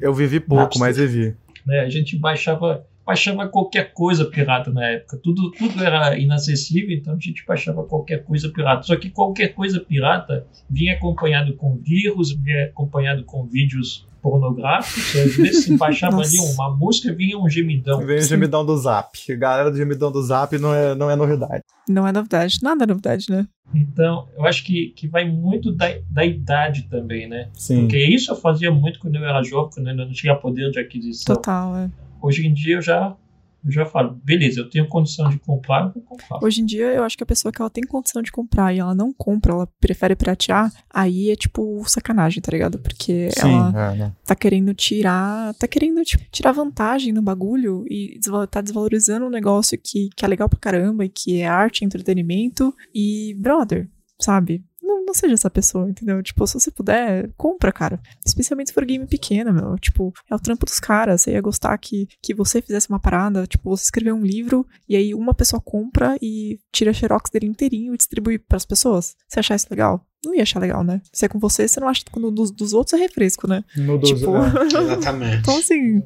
eu vivi pouco, Napster. mas vivi. Né, a gente baixava baixava qualquer coisa pirata na época. Tudo, tudo era inacessível, então a gente baixava qualquer coisa pirata. Só que qualquer coisa pirata vinha acompanhado com vírus, vinha acompanhado com vídeos pornográficos, às vezes baixava ali [laughs] uma música vinha um gemidão. Vem o gemidão do Zap. A galera do gemidão do Zap não é, não é novidade. Não é novidade. Nada é novidade, né? Então, eu acho que, que vai muito da, da idade também, né? Sim. Porque isso eu fazia muito quando eu era jovem, quando eu não tinha poder de aquisição. Total, é. Hoje em dia eu já, eu já falo, beleza, eu tenho condição de comprar, eu vou comprar. Hoje em dia, eu acho que a pessoa que ela tem condição de comprar e ela não compra, ela prefere piratear, aí é tipo sacanagem, tá ligado? Porque Sim, ela é, né? tá querendo tirar. Tá querendo, tipo, tirar vantagem no bagulho e tá desvalorizando um negócio que, que é legal pra caramba e que é arte, entretenimento. E, brother, sabe? Não, não seja essa pessoa, entendeu? Tipo, se você puder, compra, cara. Especialmente se for game pequeno, meu. Tipo, é o trampo dos caras. Você ia gostar que, que você fizesse uma parada, tipo, você escrever um livro e aí uma pessoa compra e tira xerox dele inteirinho e distribui pras pessoas. Você achar isso legal? Não ia achar legal, né? Se é com você, você não acha que no dos, dos outros é refresco, né? No dos- Tipo, é. [laughs] Exatamente. então assim,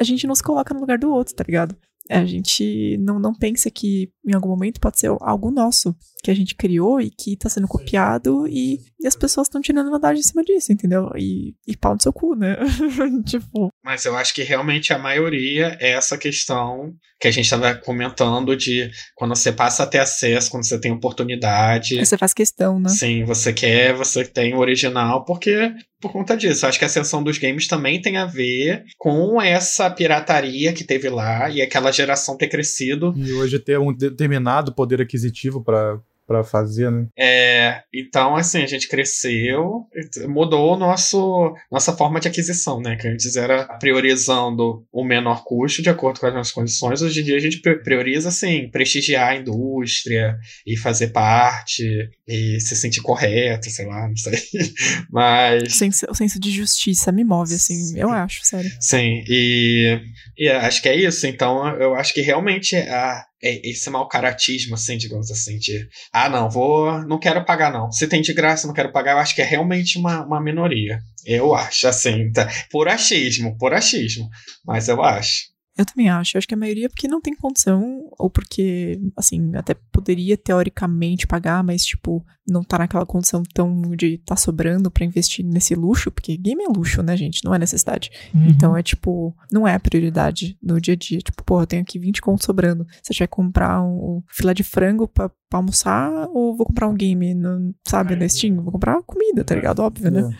a gente não se coloca no lugar do outro, tá ligado? A gente não, não pensa que em algum momento pode ser algo nosso, que a gente criou e que tá sendo copiado e, e as pessoas estão tirando vantagem em cima disso, entendeu? E, e pau no seu cu, né? [laughs] tipo, Mas eu acho que realmente a maioria é essa questão que a gente estava comentando de quando você passa a ter acesso, quando você tem oportunidade. aí você faz questão, né? Sim, você quer, você tem o original, porque por conta disso. Acho que a ascensão dos games também tem a ver com essa pirataria que teve lá e aquela geração ter crescido. E hoje ter um determinado poder aquisitivo pra, pra fazer, né? É, então, assim, a gente cresceu, mudou o nosso, nossa forma de aquisição, né? Que antes era priorizando o menor custo de acordo com as nossas condições. Hoje em dia a gente pri- prioriza, assim, prestigiar a indústria e fazer parte e se sentir correto, sei lá, não sei. [laughs] O Mas. senso, o senso de justiça me move, assim, eu acho, sério. Sim, e, e acho que é isso. Então, eu acho que realmente a, esse mau caratismo, assim, digamos assim, de ah, não, vou, não quero pagar, não. Se tem de graça, não quero pagar, eu acho que é realmente uma, uma minoria. Eu acho, assim, tá? por achismo, por achismo. Mas eu acho. Eu também acho. Eu acho que a maioria é porque não tem condição, ou porque, assim, até poderia teoricamente pagar, mas, tipo, não tá naquela condição tão de tá sobrando pra investir nesse luxo, porque game é luxo, né, gente? Não é necessidade. Uhum. Então é tipo, não é a prioridade no dia a dia. Tipo, porra, eu tenho aqui 20 contos sobrando. Você vai comprar um filé de frango pra, pra almoçar ou vou comprar um game, no, sabe, na Steam? Vou comprar comida, tá ligado? Óbvio, né?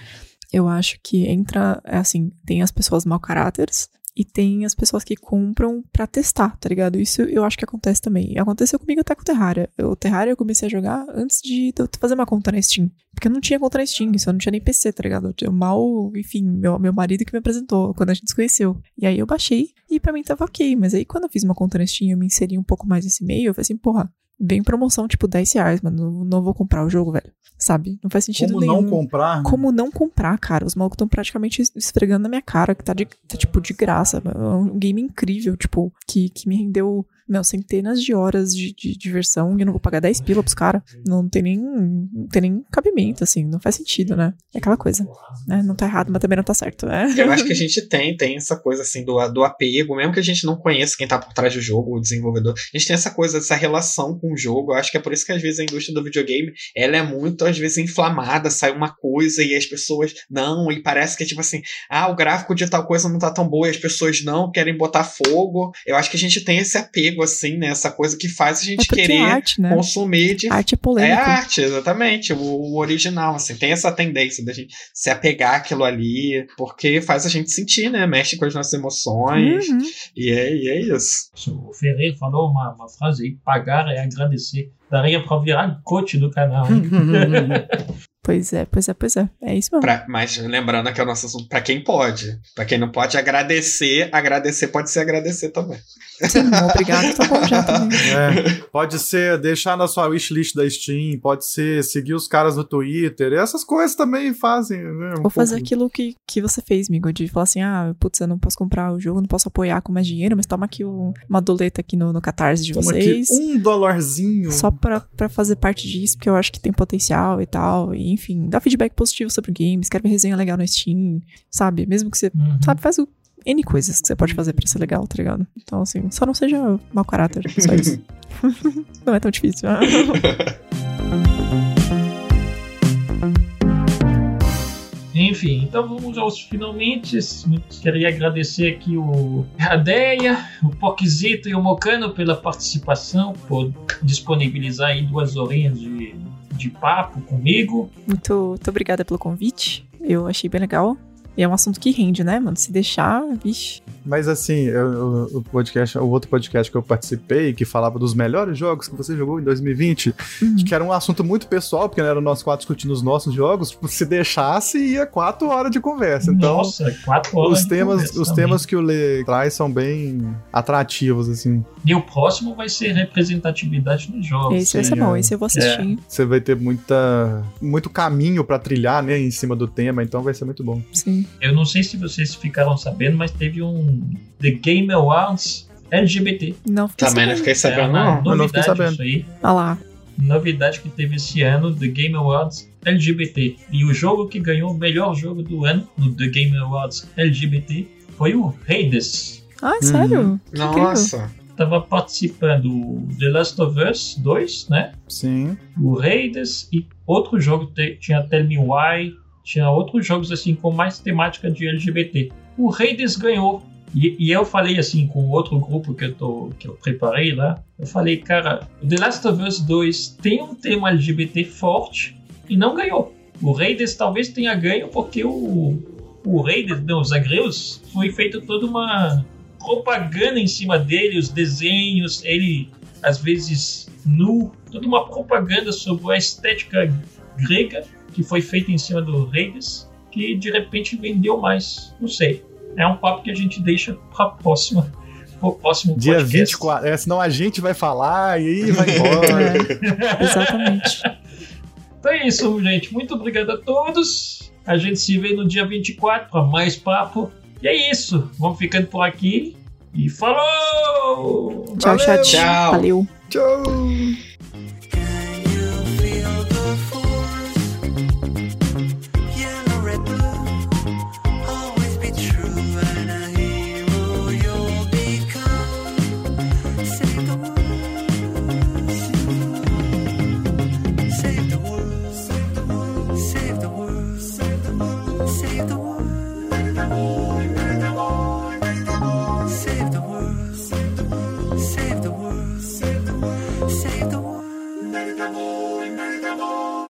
Eu acho que entra, é assim, tem as pessoas mau caráteres e tem as pessoas que compram pra testar, tá ligado? Isso eu acho que acontece também. Aconteceu comigo até com o Terraria. O Terraria eu comecei a jogar antes de eu fazer uma conta na Steam. Porque eu não tinha conta na Steam, eu não tinha nem PC, tá ligado? Eu mal, enfim, meu, meu marido que me apresentou quando a gente se conheceu. E aí eu baixei e pra mim tava ok. Mas aí quando eu fiz uma conta na Steam eu me inseri um pouco mais nesse meio, eu falei assim, porra, vem promoção tipo 10 reais, mano. Não, não vou comprar o jogo, velho. Sabe? Não faz sentido Como nenhum. não comprar? Como não comprar, cara? Os malucos estão praticamente esfregando na minha cara, que tá, de, tá, tipo, de graça. É um game incrível, tipo, que, que me rendeu, meu, centenas de horas de, de diversão e eu não vou pagar 10 pila pros caras. Não tem nem, não tem nem cabimento, assim, não faz sentido, né? É aquela coisa, né? Não tá errado, mas também não tá certo, né? Eu acho que a gente tem, tem essa coisa assim do, do apego, mesmo que a gente não conheça quem tá por trás do jogo, o desenvolvedor, a gente tem essa coisa, essa relação com o jogo. Eu acho que é por isso que às vezes a indústria do videogame, ela é muito, às vezes, inflamada, sai uma coisa e as pessoas não, e parece que é tipo assim, ah, o gráfico de tal coisa não tá tão boa e as pessoas não querem botar fogo. Eu acho que a gente tem esse apego, assim, né? Essa coisa que faz a É gente querer é arte, né? consumir de Arte é é polêmico. arte, exatamente. O, o original, assim, tem essa tendência da gente se apegar àquilo ali, porque faz a gente sentir, né? Mexe com as nossas emoções. Uhum. E, é, e é isso. O Ferreira falou uma, uma frase aí, pagar é agradecer. Daria pra virar coach do canal. [laughs] Pois é, pois é, pois é. É isso mesmo. Pra, mas lembrando que é o nosso assunto, pra quem pode. Pra quem não pode agradecer, agradecer pode ser agradecer também. Sim, obrigado, tá bom já também. [laughs] É, pode ser deixar na sua wishlist da Steam, pode ser seguir os caras no Twitter, essas coisas também fazem, né? um Ou fazer pouco- aquilo que, que você fez, amigo, de falar assim, ah, putz, eu não posso comprar o jogo, não posso apoiar com mais dinheiro, mas toma aqui o- uma doleta aqui no, no Catarse de Toma aqui vocês. um dólarzinho. Só pra, pra fazer parte disso, porque eu acho que tem potencial e tal. E, enfim, dá feedback positivo sobre o game, escreve resenha legal no Steam, sabe? Mesmo que você, Uhum. sabe, faz o N coisas que você pode fazer pra ser legal, tá ligado? Então, assim, só não seja mau caráter, só isso. [laughs] não é tão difícil. [laughs] Enfim, então vamos aos finalmente. Queria agradecer aqui o Radeia, o Poquizito e o Mocano pela participação, por disponibilizar aí duas horinhas de, de papo comigo. Muito, muito obrigada pelo convite. Eu achei bem legal. E é um assunto que rende, né, mano? Se deixar, vixe. Mas assim, eu, o podcast, o outro podcast que eu participei, que falava dos melhores jogos que você jogou em 2020, uhum. que era um assunto muito pessoal, porque não era nós quatro discutindo os nossos jogos, tipo, se deixasse, ia quatro horas de conversa. Então, Nossa, quatro horas. Os temas, os temas que o Lê traz são bem atrativos, assim. E o próximo vai ser representatividade nos jogos. Esse vai ser bom, esse eu vou assistir. É. Você vai ter muita, muito caminho para trilhar, né, em cima do tema, então vai ser muito bom. Sim. Eu não sei se vocês ficaram sabendo, mas teve um The Game Awards LGBT. Não fiquei Também sabendo. não fiquei sabendo, É não. eu não fiquei novidade sabendo. isso aí. Olha lá. Novidade que teve esse ano, The Game Awards LGBT. E o jogo que ganhou o melhor jogo do ano no The Game Awards LGBT foi o Hades. Ah, sério? Que incrível. Nossa. Tava participando o The Last of Us 2, né? Sim. o Hades e outro jogo te- tinha Tell Me Why, tinha outros jogos assim com mais temática de LGBT. O Hades ganhou. E, e eu falei assim com outro grupo que eu, tô, que eu preparei lá, eu falei, cara, The Last of Us 2 tem um tema LGBT forte e não ganhou. O Hades talvez tenha ganho porque o, o Hades, não, os Agreus, foi feito toda uma propaganda em cima dele, os desenhos, ele às vezes nu, toda uma propaganda sobre a estética grega que foi feita em cima do Hades, que de repente vendeu mais. Não sei. É um papo que a gente deixa para próxima, pro próximo Dia podcast. 24. É, senão a gente vai falar e aí vai embora. É, [laughs] exatamente. Então é isso, gente. Muito obrigado a todos. A gente se vê no dia 24 para mais papo. E é isso. Vamos ficando por aqui. E falou! Tchau, Valeu. chat. Tchau. Valeu. Tchau.